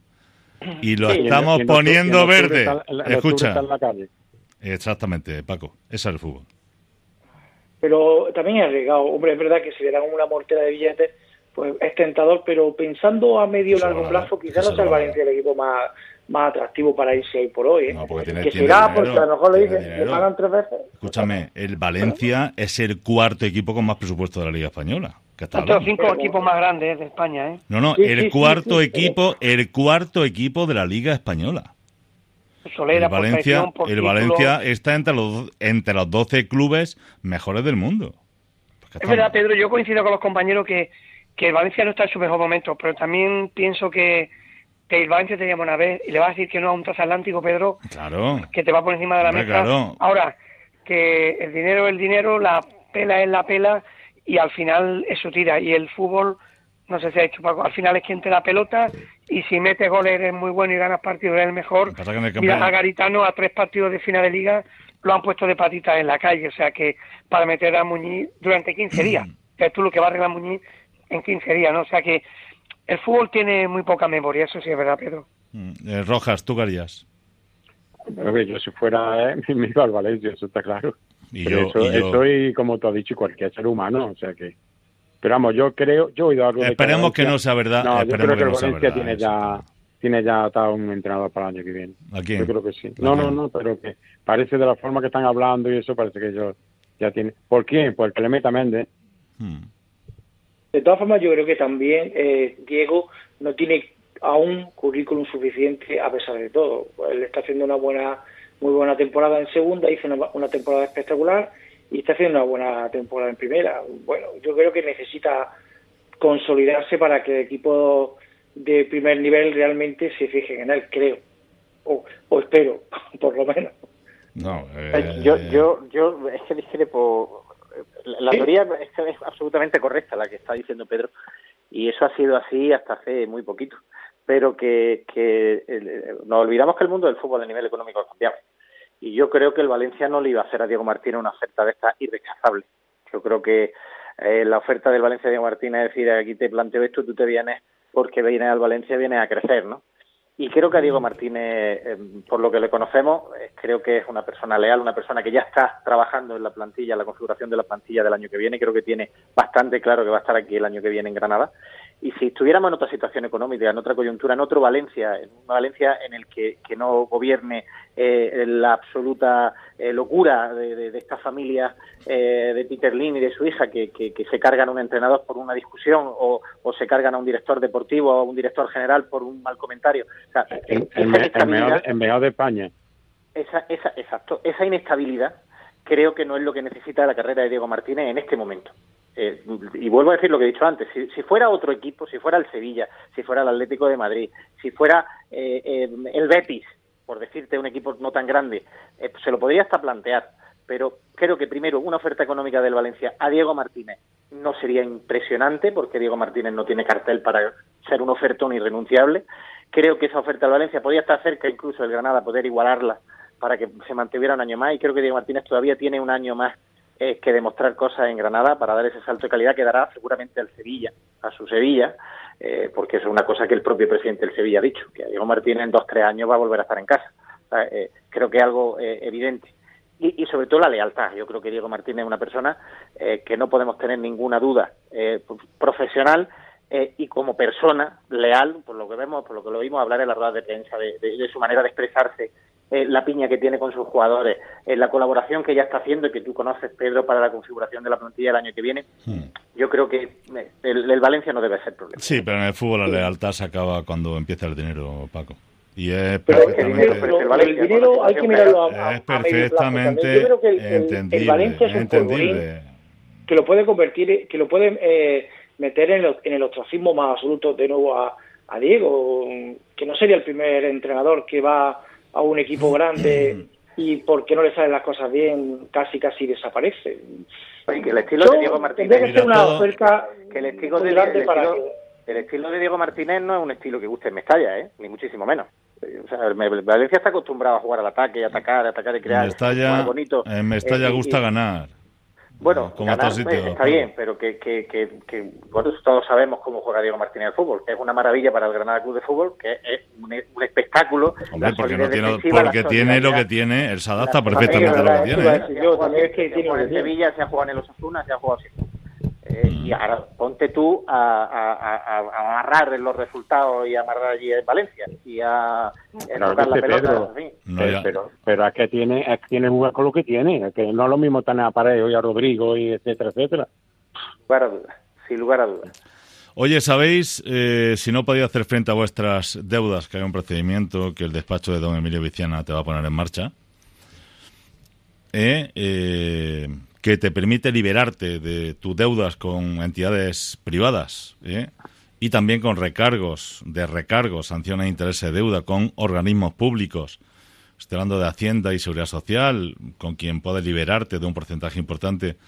y lo estamos poniendo verde. Escucha. Exactamente, Paco. Ese es el fútbol. Pero también es arriesgado. Hombre, es verdad que si le dan una mortera de billetes pues es tentador, pero pensando a medio largo plazo, quizás no sea el Valencia el equipo más, más atractivo para irse ahí por hoy. ¿eh? No, porque tiene, que será, porque a lo mejor le dicen, le pagan tres veces. Escúchame, el Valencia es el cuarto equipo con más presupuesto de la Liga Española. Los cinco equipos más grandes de España, ¿eh? No, no, el cuarto equipo, el cuarto equipo de la Liga Española. Solera, el Valencia, el Valencia está entre los entre los 12 clubes mejores del mundo. Es verdad, Pedro, yo coincido con los compañeros que que el Valencia no está en su mejor momento, pero también pienso que, que el Valencia te llama una vez y le vas a decir que no a un transatlántico, Pedro, claro. que te va por encima de la mesa. Ahora, que el dinero es el dinero, la pela es la pela y al final eso tira. Y el fútbol, no sé si ha hecho Paco, al final es quien te la pelota y si metes goles eres muy bueno y ganas partidos eres el mejor. Mira a Garitano a tres partidos de final de liga lo han puesto de patitas en la calle, o sea que para meter a Muñiz durante 15 días, que es tú lo que va a arreglar Muñiz en 15 días, ¿no? O sea que el fútbol tiene muy poca memoria, eso sí es verdad, Pedro. Mm, eh, Rojas, ¿tú qué harías? yo si fuera eh, me iba al Valencia, eso está claro. Y yo, eso, y como tú has dicho, cualquier ser humano, o sea que... Pero vamos, yo creo, yo he oído algo Esperemos que, no sea verdad. No, yo creo que, el Valencia tiene ya tiene ya atado un entrenador para el año que viene. ¿A quién? Yo creo que sí. No, no, no, pero que parece de la forma que están hablando y eso parece que ellos ya tiene. ¿Por quién? Porque le meta Méndez. Hmm. De todas formas, yo creo que también eh, Diego no tiene aún currículum suficiente a pesar de todo. Él está haciendo una buena, muy buena temporada en segunda, hizo una, temporada espectacular y está haciendo una buena temporada en primera. Bueno, yo creo que necesita consolidarse para que el equipo de primer nivel realmente se fijen en él, creo. O, espero, por lo menos. No, yo, yo, yo es que discrepo la, teoría es, absolutamente correcta la que está diciendo Pedro y eso ha sido así hasta hace muy poquito. Pero que, que nos olvidamos que el mundo del fútbol a nivel económico ha cambiado. Y yo creo que el Valencia no le iba a hacer a Diego Martínez una oferta de esta irrechazable. Yo creo que eh, la oferta del Valencia a Diego Martínez es decir aquí te planteo esto tú te vienes porque vienes al Valencia vienes a crecer no y creo que a Diego Martínez, eh, por lo que le conocemos, eh, creo que es una persona leal, una persona que ya está trabajando en la plantilla, en la configuración de la plantilla del año que viene. Creo que tiene bastante claro que va a estar aquí el año que viene en Granada. Y si estuviéramos en otra situación económica, en otra coyuntura, en otro Valencia, en una Valencia en el que, no gobierne eh, la absoluta eh, locura de, esta familia eh, de Peter Lin y de su hija, que, se cargan a un entrenador por una discusión o, se cargan a un director deportivo o a un director general por un mal comentario. en, en, de España. Esa, esa, exacto, esa inestabilidad creo que no es lo que necesita la carrera de Diego Martínez en este momento. Eh, y vuelvo a decir lo que he dicho antes, si, fuera otro equipo, si fuera el Sevilla, si fuera el Atlético de Madrid, si fuera eh, eh, el Betis, por decirte un equipo no tan grande, se lo podría hasta plantear. pero creo que primero una oferta económica del Valencia a Diego Martínez no sería impresionante porque Diego Martínez no tiene cartel para ser un ofertón irrenunciable. Creo que esa oferta del Valencia podría estar cerca incluso del Granada, poder igualarla para que se mantuviera un año más y creo que Diego Martínez todavía tiene un año más eh, que demostrar cosas en Granada para dar ese salto de calidad que dará seguramente al Sevilla, a su Sevilla, eh, porque es una cosa que el propio presidente del Sevilla ha dicho, que Diego Martínez en dos, tres años va a volver a estar en casa. Eh, creo que es algo evidente. Y, sobre todo la lealtad. Yo creo que Diego Martínez es una persona que no podemos tener ninguna duda profesional y como persona leal, por lo que vemos, por lo que lo vimos hablar en la rueda de prensa, de su manera de expresarse eh, la piña que tiene con sus jugadores, eh, la colaboración que ya está haciendo y que tú conoces, Pedro, para la configuración de la plantilla del año que viene, hmm. yo creo que eh, el, Valencia no debe ser problema. Sí, pero en el fútbol la lealtad se acaba cuando empieza el dinero, Paco. Y es perfectamente, el dinero hay que mirarlo es perfectamente Yo creo que el, Valencia es un entendible. que lo puede convertir, que lo puede meter en el, en el ostracismo más absoluto de nuevo a, a Diego, que no sería el primer entrenador que va a un equipo grande y porque no le salen las cosas bien, casi casi desaparece. que el estilo de Diego Martínez que una oferta que el estilo de, el estilo de Diego Martínez no es un estilo que guste en Mestalla, ¿eh? ni muchísimo menos. O sea, Valencia está acostumbrado a jugar al ataque, a atacar, a atacar y crear. En Mestalla, bonito. En Mestalla eh, gusta ganar. Bueno, está bien, pero que, que, que, todos sabemos cómo juega Diego Martínez al fútbol, que es una maravilla para el Granada Club de Fútbol, que es un, espectáculo. Hombre, porque, no tiene, porque tiene lo que tiene, él se adapta perfectamente a lo que tiene. ¿eh? Yo también es que tiene en Sevilla, se ha jugado en el Osasuna, se ha jugado así. Eh, y ahora ponte tú a, a, amarrar los resultados y amarrar allí en Valencia y a, tocar la pelota. pero, pero, es que tiene, es que tiene jugar con lo que tiene, que no es lo mismo tener a Parejo y a Rodrigo y etcétera, etcétera. Sin lugar a dudas, sin lugar a dudas. Oye, ¿sabéis eh, si no podía hacer frente a vuestras deudas, que hay un procedimiento que el despacho de don Emilio Viciana te va a poner en marcha? Eh, eh que te permite liberarte de tus deudas con entidades privadas ¿eh? y también con recargos, de recargos, sanciones de interés de deuda con organismos públicos. Estoy hablando de Hacienda y Seguridad Social, con quien puedes liberarte de un porcentaje importante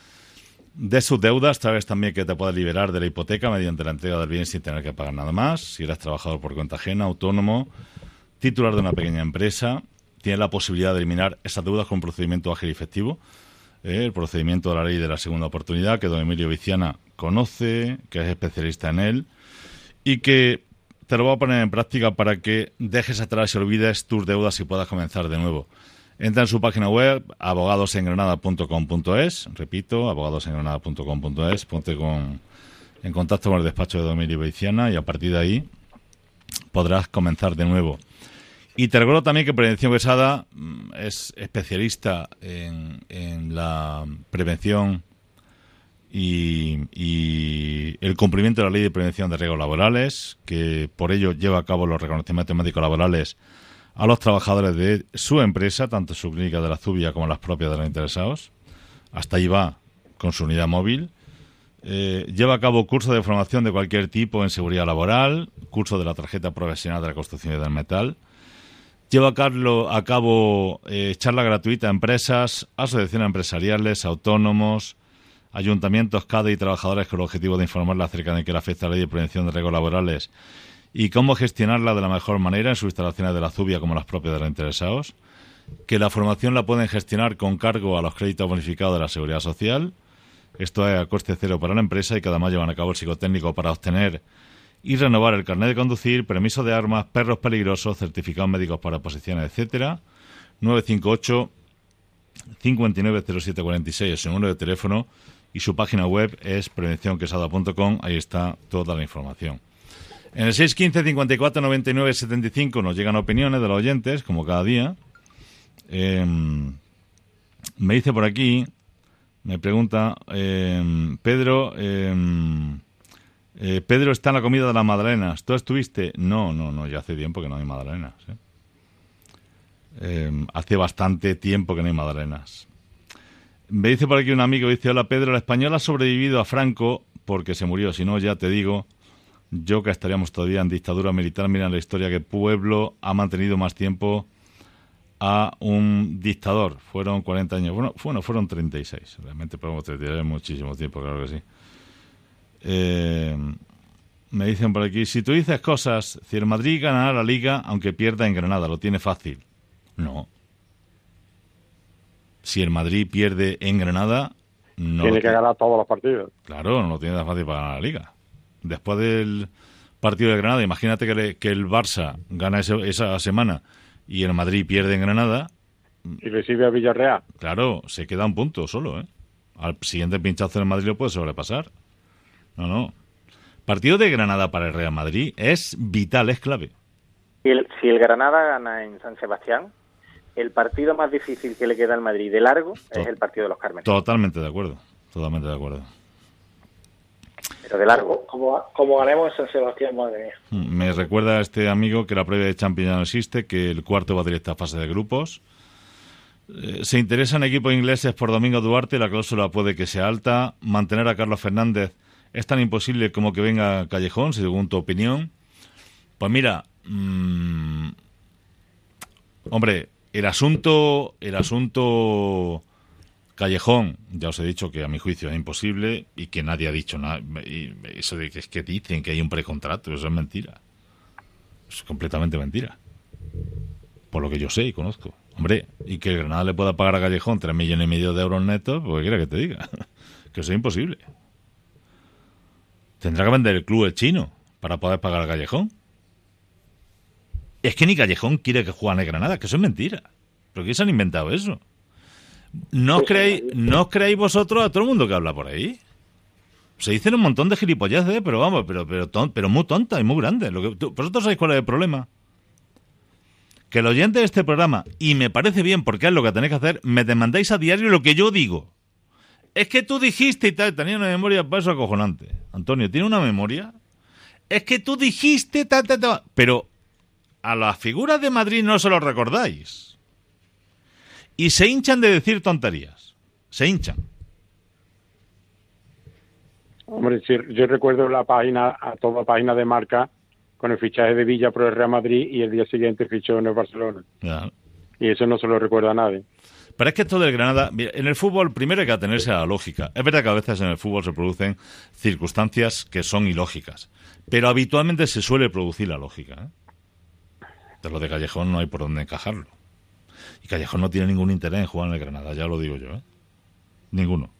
de sus deudas, vez también que te puedas liberar de la hipoteca mediante la entrega del bien sin tener que pagar nada más. Si eres trabajador por cuenta ajena, autónomo, titular de una pequeña empresa, tienes la posibilidad de eliminar esas deudas con un procedimiento ágil y efectivo el procedimiento de la ley de la segunda oportunidad, que don Emilio Viciana conoce, que es especialista en él, y que te lo voy a poner en práctica para que dejes atrás y olvides tus deudas y puedas comenzar de nuevo. Entra en su página web, abogadosengranada.com.es, repito, abogadosengranada.com.es, ponte con, en contacto con el despacho de don Emilio Viciana y a partir de ahí podrás comenzar de nuevo. Y te recuerdo también que Prevención Besada mm, es especialista en, la prevención y, el cumplimiento de la ley de prevención de riesgos laborales, que por ello lleva a cabo los reconocimientos médicos laborales a los trabajadores de su empresa, tanto su clínica de la Zubia como las propias de los interesados. Hasta ahí va con su unidad móvil. Eh, lleva a cabo cursos de formación de cualquier tipo en seguridad laboral, curso de la tarjeta profesional de la construcción y del metal Lleva a cabo eh, charla gratuita a empresas, asociaciones empresariales, autónomos, ayuntamientos, CADE y trabajadores con el objetivo de informarles acerca de qué le afecta la ley de prevención de riesgos laborales y cómo gestionarla de la mejor manera en sus instalaciones de la Zubia como las propias de los interesados. Que la formación la pueden gestionar con cargo a los créditos bonificados de la Seguridad Social. Esto es a coste cero para la empresa y que además llevan a cabo el psicotécnico para obtener y renovar el carnet de conducir, permiso de armas, perros peligrosos, certificados médicos para posiciones, etcétera. 958 590746 es su número de teléfono y su página web es prevencionquesada.com, ahí está toda la información. En el 615 54 99 75 nos llegan opiniones de los oyentes, como cada día. Em, me dice por aquí, me pregunta, em, Pedro, em, eh, Pedro está en la comida de las magdalenas. ¿Tú estuviste? No, no, no, ya hace tiempo que no hay magdalenas. ¿eh? Eh, hace bastante tiempo que no hay magdalenas. Me dice por aquí un amigo, dice, hola Pedro, el español ha sobrevivido a Franco porque se murió. Si no, ya te digo, yo que estaríamos todavía en dictadura militar. Mira la historia que Pueblo ha mantenido más tiempo a un dictador. Fueron 40 años. Bueno, bueno fueron 36. Realmente podemos tener muchísimo tiempo, claro que sí. Eh, me dicen por aquí, si tú dices cosas, si el Madrid ganará la liga aunque pierda en Granada, lo tiene fácil. No. Si el Madrid pierde en Granada, no tiene que ganar todos los partidos. Claro, no lo tiene tan fácil para ganar la liga. Después del partido de Granada, imagínate que, que el Barça gana esa semana y el Madrid pierde en Granada. Y recibe a Villarreal. Claro, se queda un punto solo, ¿eh? Al siguiente pinchazo del Madrid lo puede sobrepasar. No, no. Partido de Granada para el Real Madrid es vital, es clave. Si el, si el Granada gana en San Sebastián, el partido más difícil que le queda al Madrid de largo es el partido de los Carmenes. Totalmente de acuerdo, totalmente de acuerdo. Pero de largo. Como, como ganemos en San Sebastián, madre mía. Mm, me recuerda a este amigo que la prueba de Champions no existe, que el cuarto va directo a fase de grupos. Eh, se interesan equipos ingleses por Domingo Duarte, la cláusula puede que sea alta. Mantener a Carlos Fernández es tan imposible como que venga Callejón, según tu opinión. Pues mira, mm, hombre, el asunto, el asunto Callejón, ya os he dicho que a mi juicio es imposible y que nadie ha dicho nada. Eso de que es que dicen que hay un precontrato, eso es mentira. Es completamente mentira. Por lo que yo sé y conozco. Hombre, y que el Granada le pueda pagar a Callejón tres millones y medio de euros netos, pues quiera que te diga. que eso es imposible. Tendrá que vender el club el chino para poder pagar a Callejón. Es que ni Callejón quiere que juegue en Granada, que eso es mentira. ¿Pero qué se han inventado eso? ¿No os creéis, ¿no creéis vosotros a todo el mundo que habla por ahí? Se dicen un montón de gilipolleces, pero vamos, pero, pero, pero muy tonta y muy grande. Lo que, ¿Vosotros sabéis cuál es el problema? Que el oyente de este programa, y me parece bien porque es lo que tenéis que hacer, me demandáis a diario lo que yo digo. Es que tú dijiste y tal, tenía una memoria para eso acojonante. Antonio, ¿tiene una memoria? Es que tú dijiste tal, tal, tal. Pero a las figuras de Madrid no se lo recordáis y se hinchan de decir tonterías. Se hinchan. Hombre, yo recuerdo la página, a toda página de marca con el fichaje de Villa por el Real Madrid y el día siguiente fichó en el Barcelona. Y eso no se lo recuerda a nadie. Pero es que esto del Granada, en el fútbol primero hay que atenerse a la lógica. Es verdad que a veces en el fútbol se producen circunstancias que son ilógicas, pero habitualmente se suele producir la lógica. ¿eh? De lo de Callejón no hay por dónde encajarlo. Y Callejón no tiene ningún interés en jugar en el Granada, ya lo digo yo, ¿eh? Ninguno.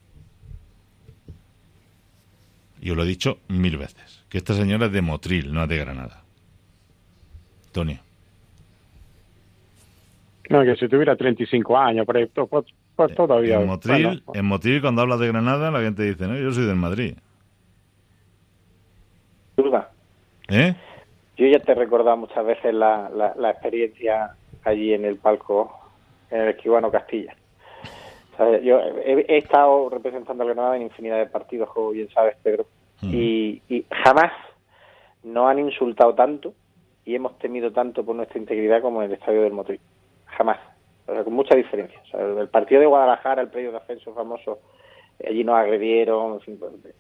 Y os lo he dicho mil veces, que esta señora es de Motril, no es de Granada. No, que si tuviera 35 años, pero pues, pues, todavía... En Motril, en Motril, cuando hablas de Granada, la gente dice, no, yo soy del Madrid. Duda. ¿Eh? Yo ya te he recordado muchas veces la, la experiencia allí en el palco en el escribano Castilla. yo he, estado representando a Granada en infinidad de partidos, como bien sabes, Pedro, y, jamás nos han insultado tanto y hemos temido tanto por nuestra integridad como en el estadio del Motril. Jamás. con mucha diferencia. el partido de Guadalajara, el predio de ascenso famoso, allí nos agredieron.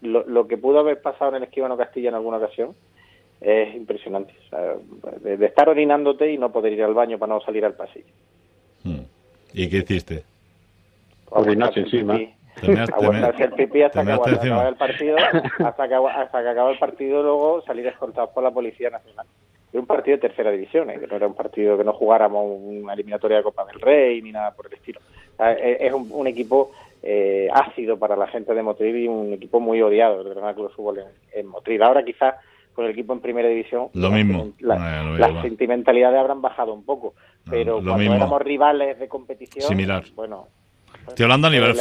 lo, que pudo haber pasado en el escribano Castilla en alguna ocasión es impresionante. de, estar orinándote y no poder ir al baño para no salir al pasillo. ¿Y qué hiciste? Orinaste encima. Aguantarse el pipí hasta que acababa el partido, hasta que, hasta que acabó el partido, luego salir escoltados por la Policía Nacional. Era un partido de tercera división, ¿eh? que no era un partido que no jugáramos una eliminatoria de Copa del Rey ni nada por el estilo. E, es un, un equipo eh, ácido para la gente de Motril y un equipo muy odiado el Granada Club de Fútbol en, en Motril. Ahora quizás con el equipo en primera división, lo mismo. las sentimentalidades habrán bajado un poco, pero cuando éramos rivales de competición, Similar. bueno. Estoy hablando a nivel,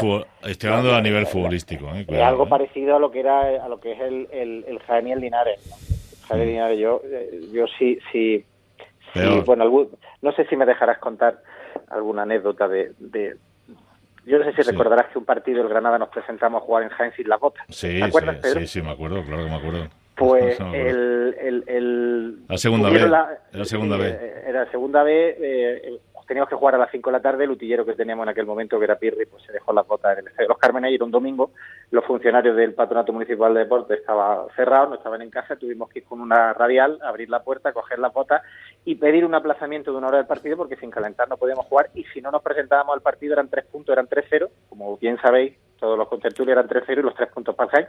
estoy hablando a nivel futbolístico. Eh, es algo eh. parecido a lo que era a lo que es el, el, el Jaén y el Linares. ¿no? El Linares, yo, eh, yo sí, sí, bueno, no sé si me dejarás contar alguna anécdota de, de yo no sé si recordarás que un partido del Granada nos presentamos a jugar en Jaén sin la bota. Sí, ¿Te acuerdas, sí, sí, me acuerdo, claro que me acuerdo. Pues el, el, el, la segunda vez. La, segunda vez. Era la segunda vez. Eh, teníamos que jugar a las 5 de la tarde, el utillero que teníamos en aquel momento, que era Pirri, pues se dejó las botas en el Estadio Los Cármenes y era un domingo, los funcionarios del Patronato Municipal de Deportes estaban cerrados, no estaban en casa, tuvimos que ir con una radial, abrir la puerta, coger las botas y pedir un aplazamiento de una hora del partido porque sin calentar no podíamos jugar y si no nos presentábamos al partido eran tres puntos, eran 3-0, como bien sabéis, todos los contertulios eran 3-0 y los tres puntos para el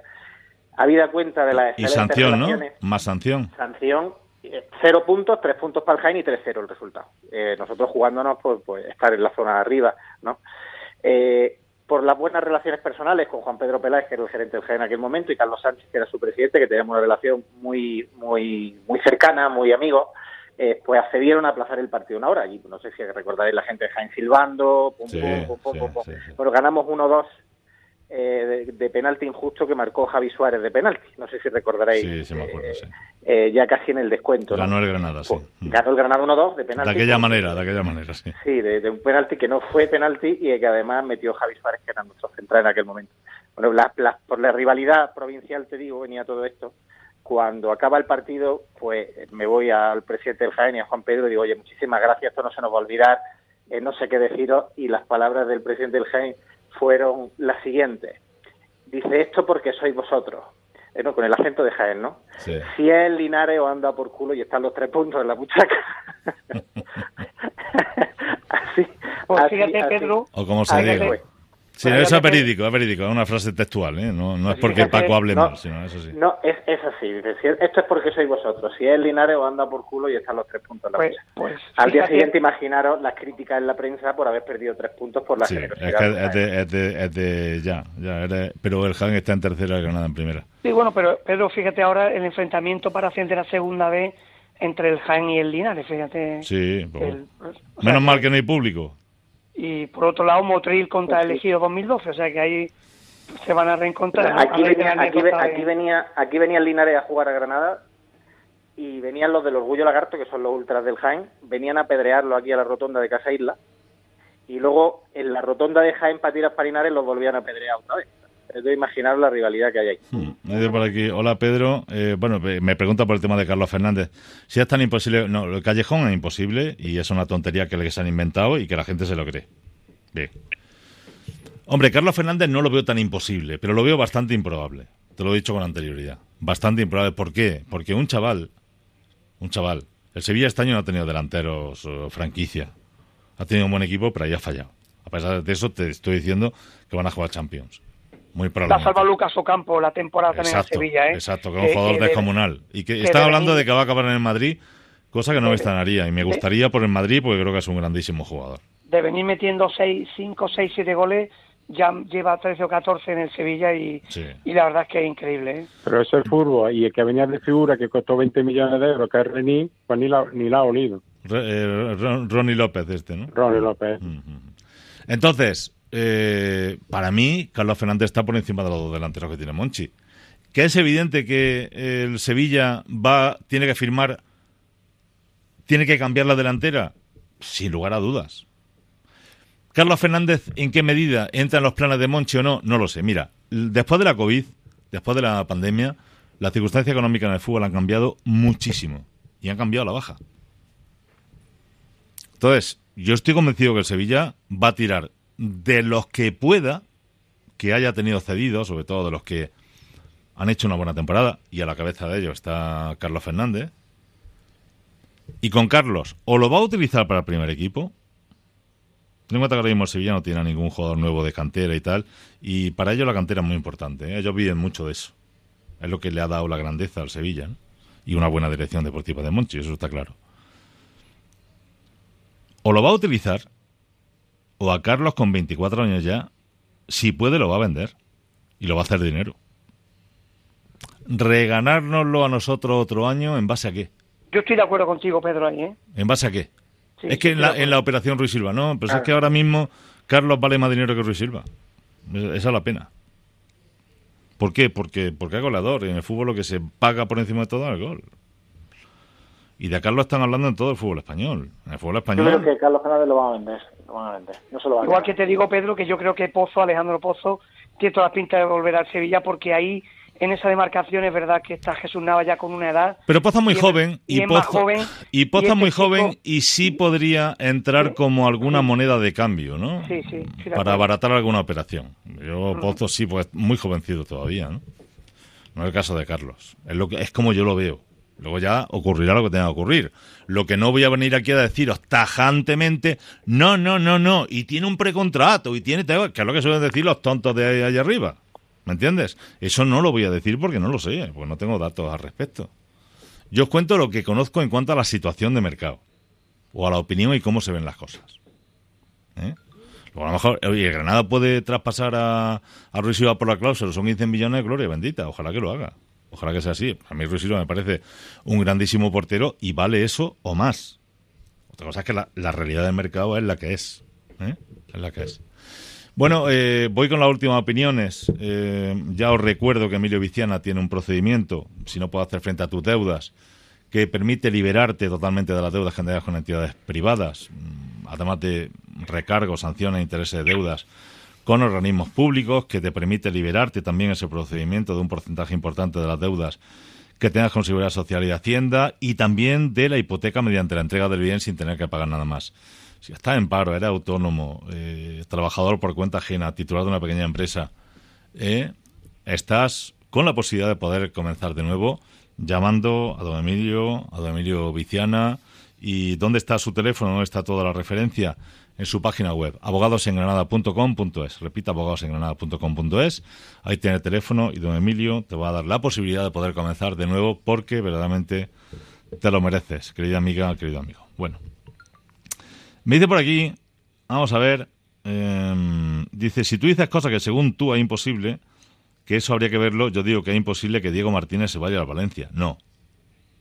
Habida cuenta de las Y sanción, ¿no? Más sanción. Sanción cero puntos, tres puntos para el Jaén y tres cero el resultado. Eh, nosotros jugándonos pues, pues estar en la zona de arriba, ¿no? Eh, por las buenas relaciones personales con Juan Pedro Peláez, que era el gerente del Jaén en aquel momento, y Carlos Sánchez, que era su presidente, que teníamos una relación muy, muy, muy cercana, muy amigo, eh, pues accedieron a aplazar el partido una hora. Y no sé si recordaréis la gente de Jaén silbando, pum, pum, pum, pum, Bueno, ganamos 1-2 eh, de, penalti injusto que marcó Javi Suárez de penalti. No sé si recordaréis. Sí, sí me acuerdo, sí. Eh, ya casi en el descuento. Ganó el Granada, sí. Pues, ganó el Granada 1-2 de penalti. De aquella manera, de aquella manera, sí. Sí, de, un penalti que no fue penalti y que además metió Javi Suárez, que era nuestro central en aquel momento. Bueno, por la rivalidad provincial, te digo, venía todo esto. Cuando acaba el partido, pues me voy al presidente del Jaén y a Juan Pedro y digo, oye, muchísimas gracias, esto no se nos va a olvidar, eh, no sé qué deciros. Y las palabras del presidente del Jaén fueron las siguientes dice esto porque sois vosotros. Eh, con el acento de Jaén, ¿no? Si es Linares o anda por culo y están los tres puntos en la muchacha. así, pues fíjate, Pedro. O como se diga. Sí, eso es verídico, es verídico, es una frase textual, ¿eh? no, no es porque Paco hable mal, sino eso sí. No, es, es así, esto es porque sois vosotros, si es Linares o anda por culo y están los tres puntos en la pues, pues, Al día siguiente imaginaros las críticas en la prensa por haber perdido tres puntos por la sí, Es, que es, de, es, de, es de, ya, ya pero el Jaén está en tercera y Granada en primera. Sí, bueno, pero Pedro, fíjate ahora el enfrentamiento para ascender a segunda vez entre el Jaén y el Linares, fíjate. Sí, pues, menos mal que no hay público y por otro lado Motril contra el elegido 2012, o sea que ahí se van a reencontrar. Aquí, venía, aquí, venía, aquí venía el Linares a jugar a Granada y venían los del Orgullo Lagarto, que son los ultras del Jaén, venían a pedrearlo aquí a la rotonda de Casa Isla y luego en la rotonda de Jaén para tirar para Linares los volvían a pedrear otra vez. Es de imaginar la rivalidad que hay ahí. Hmm. Hola Pedro. Eh, bueno, me pregunta por el tema de Carlos Fernández. Si es tan imposible. No, el callejón es imposible y es una tontería que les han inventado y que la gente se lo cree. Bien. Hombre, Carlos Fernández no lo veo tan imposible, pero lo veo bastante improbable. Te lo he dicho con anterioridad. Bastante improbable. ¿Por qué? Porque un chaval. Un chaval. El Sevilla este año no ha tenido delanteros franquicia. Ha tenido un buen equipo, pero ahí ha fallado. A pesar de eso, te estoy diciendo que van a jugar Champions. Muy La salva Lucas Ocampo la temporada también en Sevilla, ¿eh? Exacto, que es un jugador descomunal. Y que, está hablando de que va a acabar en el Madrid, cosa que no me extrañaría. Y me gustaría por el Madrid porque creo que es un grandísimo jugador. De venir metiendo 5, 6, 7 goles, ya lleva 13 o 14 en el Sevilla y, y la verdad es que es increíble. ¿eh? Pero eso es fútbol. Y el que venía de figura, que costó 20 millones de euros, que es Rení, pues ni la, ni la ha olido. Eh, Ronnie López este, ¿no? Ronnie López. Entonces, eh, para mí, Carlos Fernández está por encima de los dos delanteros que tiene Monchi. Que es evidente que el Sevilla va, tiene que firmar, tiene que cambiar la delantera, sin lugar a dudas. Carlos Fernández, ¿en qué medida entra en los planes de Monchi o no? No lo sé. Mira, después de la COVID, después de la pandemia, las circunstancias económicas en el fútbol han cambiado muchísimo y han cambiado la baja. Entonces, yo estoy convencido que el Sevilla va a tirar de los que pueda, que haya tenido cedido, sobre todo de los que han hecho una buena temporada, y a la cabeza de ellos está Carlos Fernández. Y con Carlos, o lo va a utilizar para el primer equipo. Ten en cuenta que ahora mismo Sevilla no tiene ningún jugador nuevo de cantera y tal, y para ellos la cantera es muy importante. ¿eh? Ellos viven mucho de eso. Es lo que le ha dado la grandeza al Sevilla, y una buena dirección deportiva de Monchi, eso está claro. O lo va a utilizar o a Carlos con 24 años ya, si puede lo va a vender y lo va a hacer dinero. Reganárnoslo a nosotros otro año, ¿en base a qué? Yo estoy de acuerdo contigo, Pedro, ahí, ¿eh? ¿En base a qué? es que en la, en la, operación Ruiz Silva, no, pero es que ahora mismo Carlos vale más dinero que Ruiz Silva. Esa es la pena. ¿Por qué? Porque, porque es goleador. En el fútbol lo que se paga por encima de todo es el gol. Y de Carlos están hablando en todo el fútbol español. En el fútbol español. Yo creo que Carlos Fernández lo va a vender. Lo van a vender. No se lo Igual que te digo, Pedro, que yo creo que Pozo, Alejandro Pozo, tiene toda la pinta de volver al Sevilla porque ahí en esa demarcación es verdad que está Jesús Nava ya con una edad. Pero Poza muy joven y, Poza, y Poza muy joven y sí podría entrar como alguna moneda de cambio, ¿no? Sí, sí. Para abaratar alguna operación. Yo Pozo sí, pues muy jovencito todavía, ¿no? No es el caso de Carlos. Es, lo que, es como yo lo veo. Luego ya ocurrirá lo que tenga que ocurrir. Lo que no voy a venir aquí a deciros tajantemente, no, no, no, no, y tiene un precontrato, y tiene, que es lo que suelen decir los tontos de ahí, allá arriba. ¿Me entiendes? Eso no lo voy a decir porque no lo sé, porque no tengo datos al respecto. Yo os cuento lo que conozco en cuanto a la situación de mercado, o a la opinión y cómo se ven las cosas. ¿Eh? a lo mejor, oye, Granada puede traspasar a, a Ruiz por la cláusula, son 15 millones de gloria bendita, ojalá que lo haga. Ojalá que sea así. A mí Ruiz me parece un grandísimo portero y vale eso o más. Otra cosa es que la, realidad del mercado es la que es. ¿eh? Es la que es. Bueno, eh, voy con las últimas opiniones. Eh, ya os recuerdo que Emilio Viciana tiene un procedimiento, si no puedo hacer frente a tus deudas, que permite liberarte totalmente de las deudas generadas con entidades privadas, mm, además de recargos, sanciones, intereses de deudas con organismos públicos, que te permite liberarte también ese procedimiento de un porcentaje importante de las deudas que tengas con Seguridad Social y Hacienda, y también de la hipoteca mediante la entrega del bien sin tener que pagar nada más si estás en paro, eres autónomo, eh, trabajador por cuenta ajena, titular de una pequeña empresa, eh, estás con la posibilidad de poder comenzar de nuevo llamando a don Emilio, a don Emilio Viciana. ¿Y dónde está su teléfono? ¿Dónde está toda la referencia? En su página web, abogadosengranada.com.es. Repita, abogadosengranada.com.es. Ahí tiene el teléfono y don Emilio te va a dar la posibilidad de poder comenzar de nuevo porque verdaderamente te lo mereces, querida amiga, querido amigo. Bueno, me dice por aquí, vamos a ver, em, dice, si tú dices cosas que según tú es imposible, que eso habría que verlo, yo digo que es imposible que Diego Martínez se vaya a Valencia. No.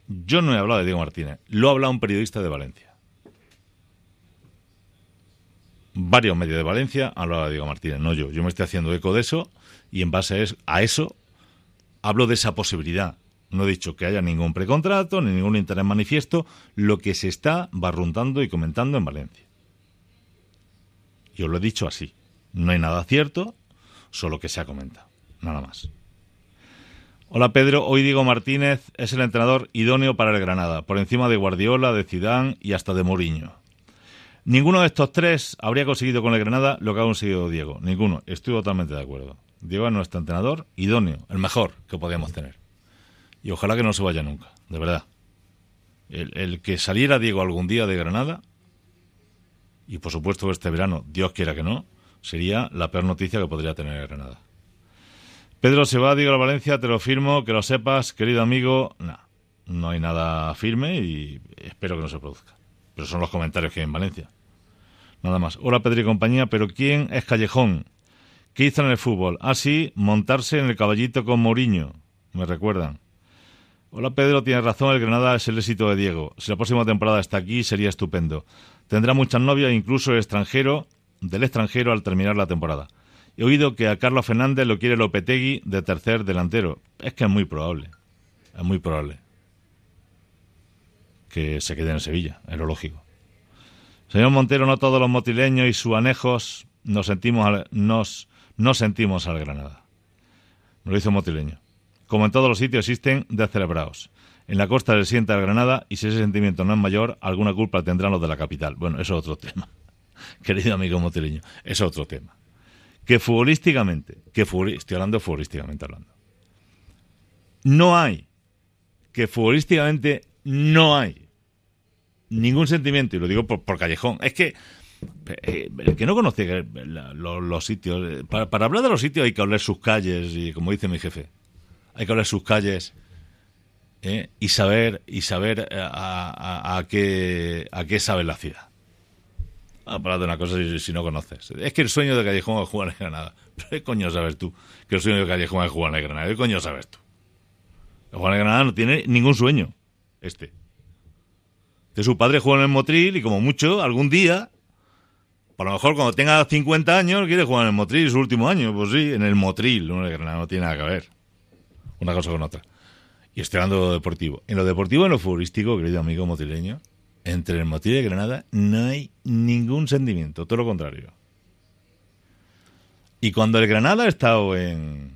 Yo no he hablado de Diego Martínez, lo ha hablado un periodista de Valencia. Varios medios de Valencia de Diego Martínez, no yo. Yo me estoy haciendo eco de eso y en base a eso hablo de esa posibilidad. No he dicho que haya ningún precontrato ni ningún interés manifiesto, lo que se está barruntando y comentando en Valencia. Yo lo he dicho así. No hay nada cierto, solo que se ha comentado. Nada más. Hola Pedro, hoy Diego Martínez es el entrenador idóneo para el Granada, por encima de Guardiola, de Zidane y hasta de Mourinho. Ninguno de estos tres habría conseguido con el Granada lo que ha conseguido Diego. Ninguno. Estoy totalmente de acuerdo. Diego es nuestro entrenador idóneo, el mejor que podíamos tener. Y ojalá que no se vaya nunca, de verdad. El, que saliera Diego algún día de Granada, y por supuesto este verano, Dios quiera que no, sería la peor noticia que podría tener Granada. Pedro se va, Diego a Valencia, te lo firmo, que lo sepas, querido amigo. No, no hay nada firme y espero que no se produzca. Pero son los comentarios que hay en Valencia. Nada más. Hola Pedro y compañía, pero ¿quién es Callejón? ¿Qué hizo en el fútbol? Ah, sí, montarse en el caballito con Moriño. Me recuerdan. Hola Pedro, tienes razón, el Granada es el éxito de Diego. Si la próxima temporada está aquí, sería estupendo. Tendrá muchas novias, incluso el extranjero, del extranjero al terminar la temporada. He oído que a Carlos Fernández lo quiere Lopetegui de tercer delantero. Es que es muy probable. Es muy probable. Que se quede en Sevilla, es lo lógico. Señor Montero, no todos los motileños y sus anejos nos sentimos nos, nos sentimos al Granada. Me lo hizo motileño. Como en todos los sitios existen descerebrados. En la costa del sienta de Granada y si ese sentimiento no es mayor, alguna culpa tendrán los de la capital. Bueno, eso es otro tema. Querido amigo motileño, es otro tema. Que futbolísticamente, que estoy hablando futbolísticamente hablando. No hay, que futbolísticamente no hay ningún sentimiento, y lo digo por, callejón. Es que eh, el que no conoce los, sitios, eh, para, hablar de los sitios hay que oler sus calles y como dice mi jefe, hay que hablar sus calles ¿eh? y saber y saber eh, a, qué a qué sabe la ciudad. A hablar de una cosa si, no conoces. Es que el sueño de Callejón es jugar en Granada. Pero ¿qué coño sabes tú? Que el sueño de Callejón es jugar en Granada. ¿Qué coño sabes tú? Juan de Granada no tiene ningún sueño. Este. Que su padre juega en el Motril y como mucho, algún día, por lo mejor cuando tenga 50 años, quiere jugar en el Motril su último año. Pues sí, en el Motril. No, no tiene nada que ver una cosa con otra. Y estoy hablando de lo deportivo. En lo deportivo, en lo futbolístico, querido amigo motileño, entre el Motil y Granada no hay ningún sentimiento, todo lo contrario. Y cuando el Granada ha estado en,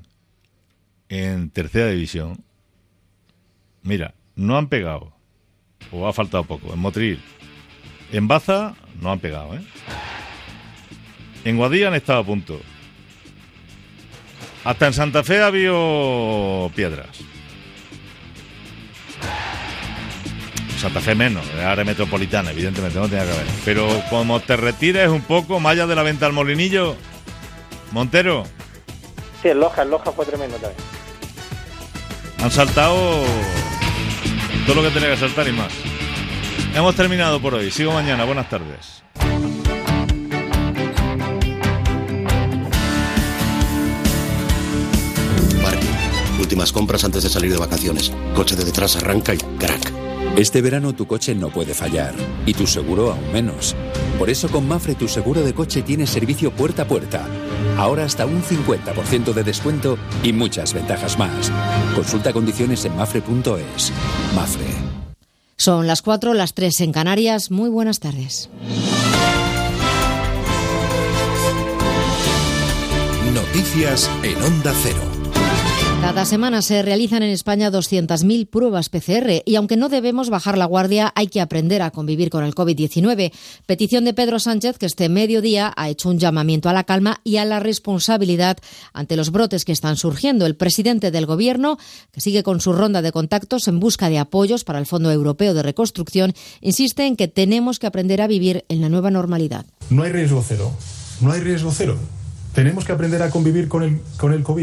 en tercera división, mira, no han pegado, o ha faltado poco, en Motril. En Baza no han pegado, ¿eh? En Guadilla han estado a punto. Hasta en Santa Fe ha habido piedras. Santa Fe menos, área metropolitana, evidentemente no tiene que ver. Pero como te retires un poco, malla de la venta al molinillo, Montero. Sí, en Loja, en Loja fue tremendo también. Han saltado todo lo que tenía que saltar y más. Hemos terminado por hoy. Sigo mañana. Buenas tardes. Últimas compras antes de salir de vacaciones. Coche de detrás arranca y crack. Este verano tu coche no puede fallar y tu seguro aún menos. Por eso con Mafre tu seguro de coche tiene servicio puerta a puerta. Ahora hasta un 50% de descuento y muchas ventajas más. Consulta condiciones en mafre.es. Mafre. Son las 4, las 3 en Canarias. Muy buenas tardes. Noticias en Onda Cero. Cada semana se realizan en España 200.000 pruebas PCR y aunque no debemos bajar la guardia, hay que aprender a convivir con el COVID-19. Petición de Pedro Sánchez que este mediodía ha hecho un llamamiento a la calma y a la responsabilidad ante los brotes que están surgiendo. El presidente del Gobierno, que sigue con su ronda de contactos en busca de apoyos para el Fondo Europeo de Reconstrucción, insiste en que tenemos que aprender a vivir en la nueva normalidad. No hay riesgo cero. No hay riesgo cero. Tenemos que aprender a convivir con el, con el COVID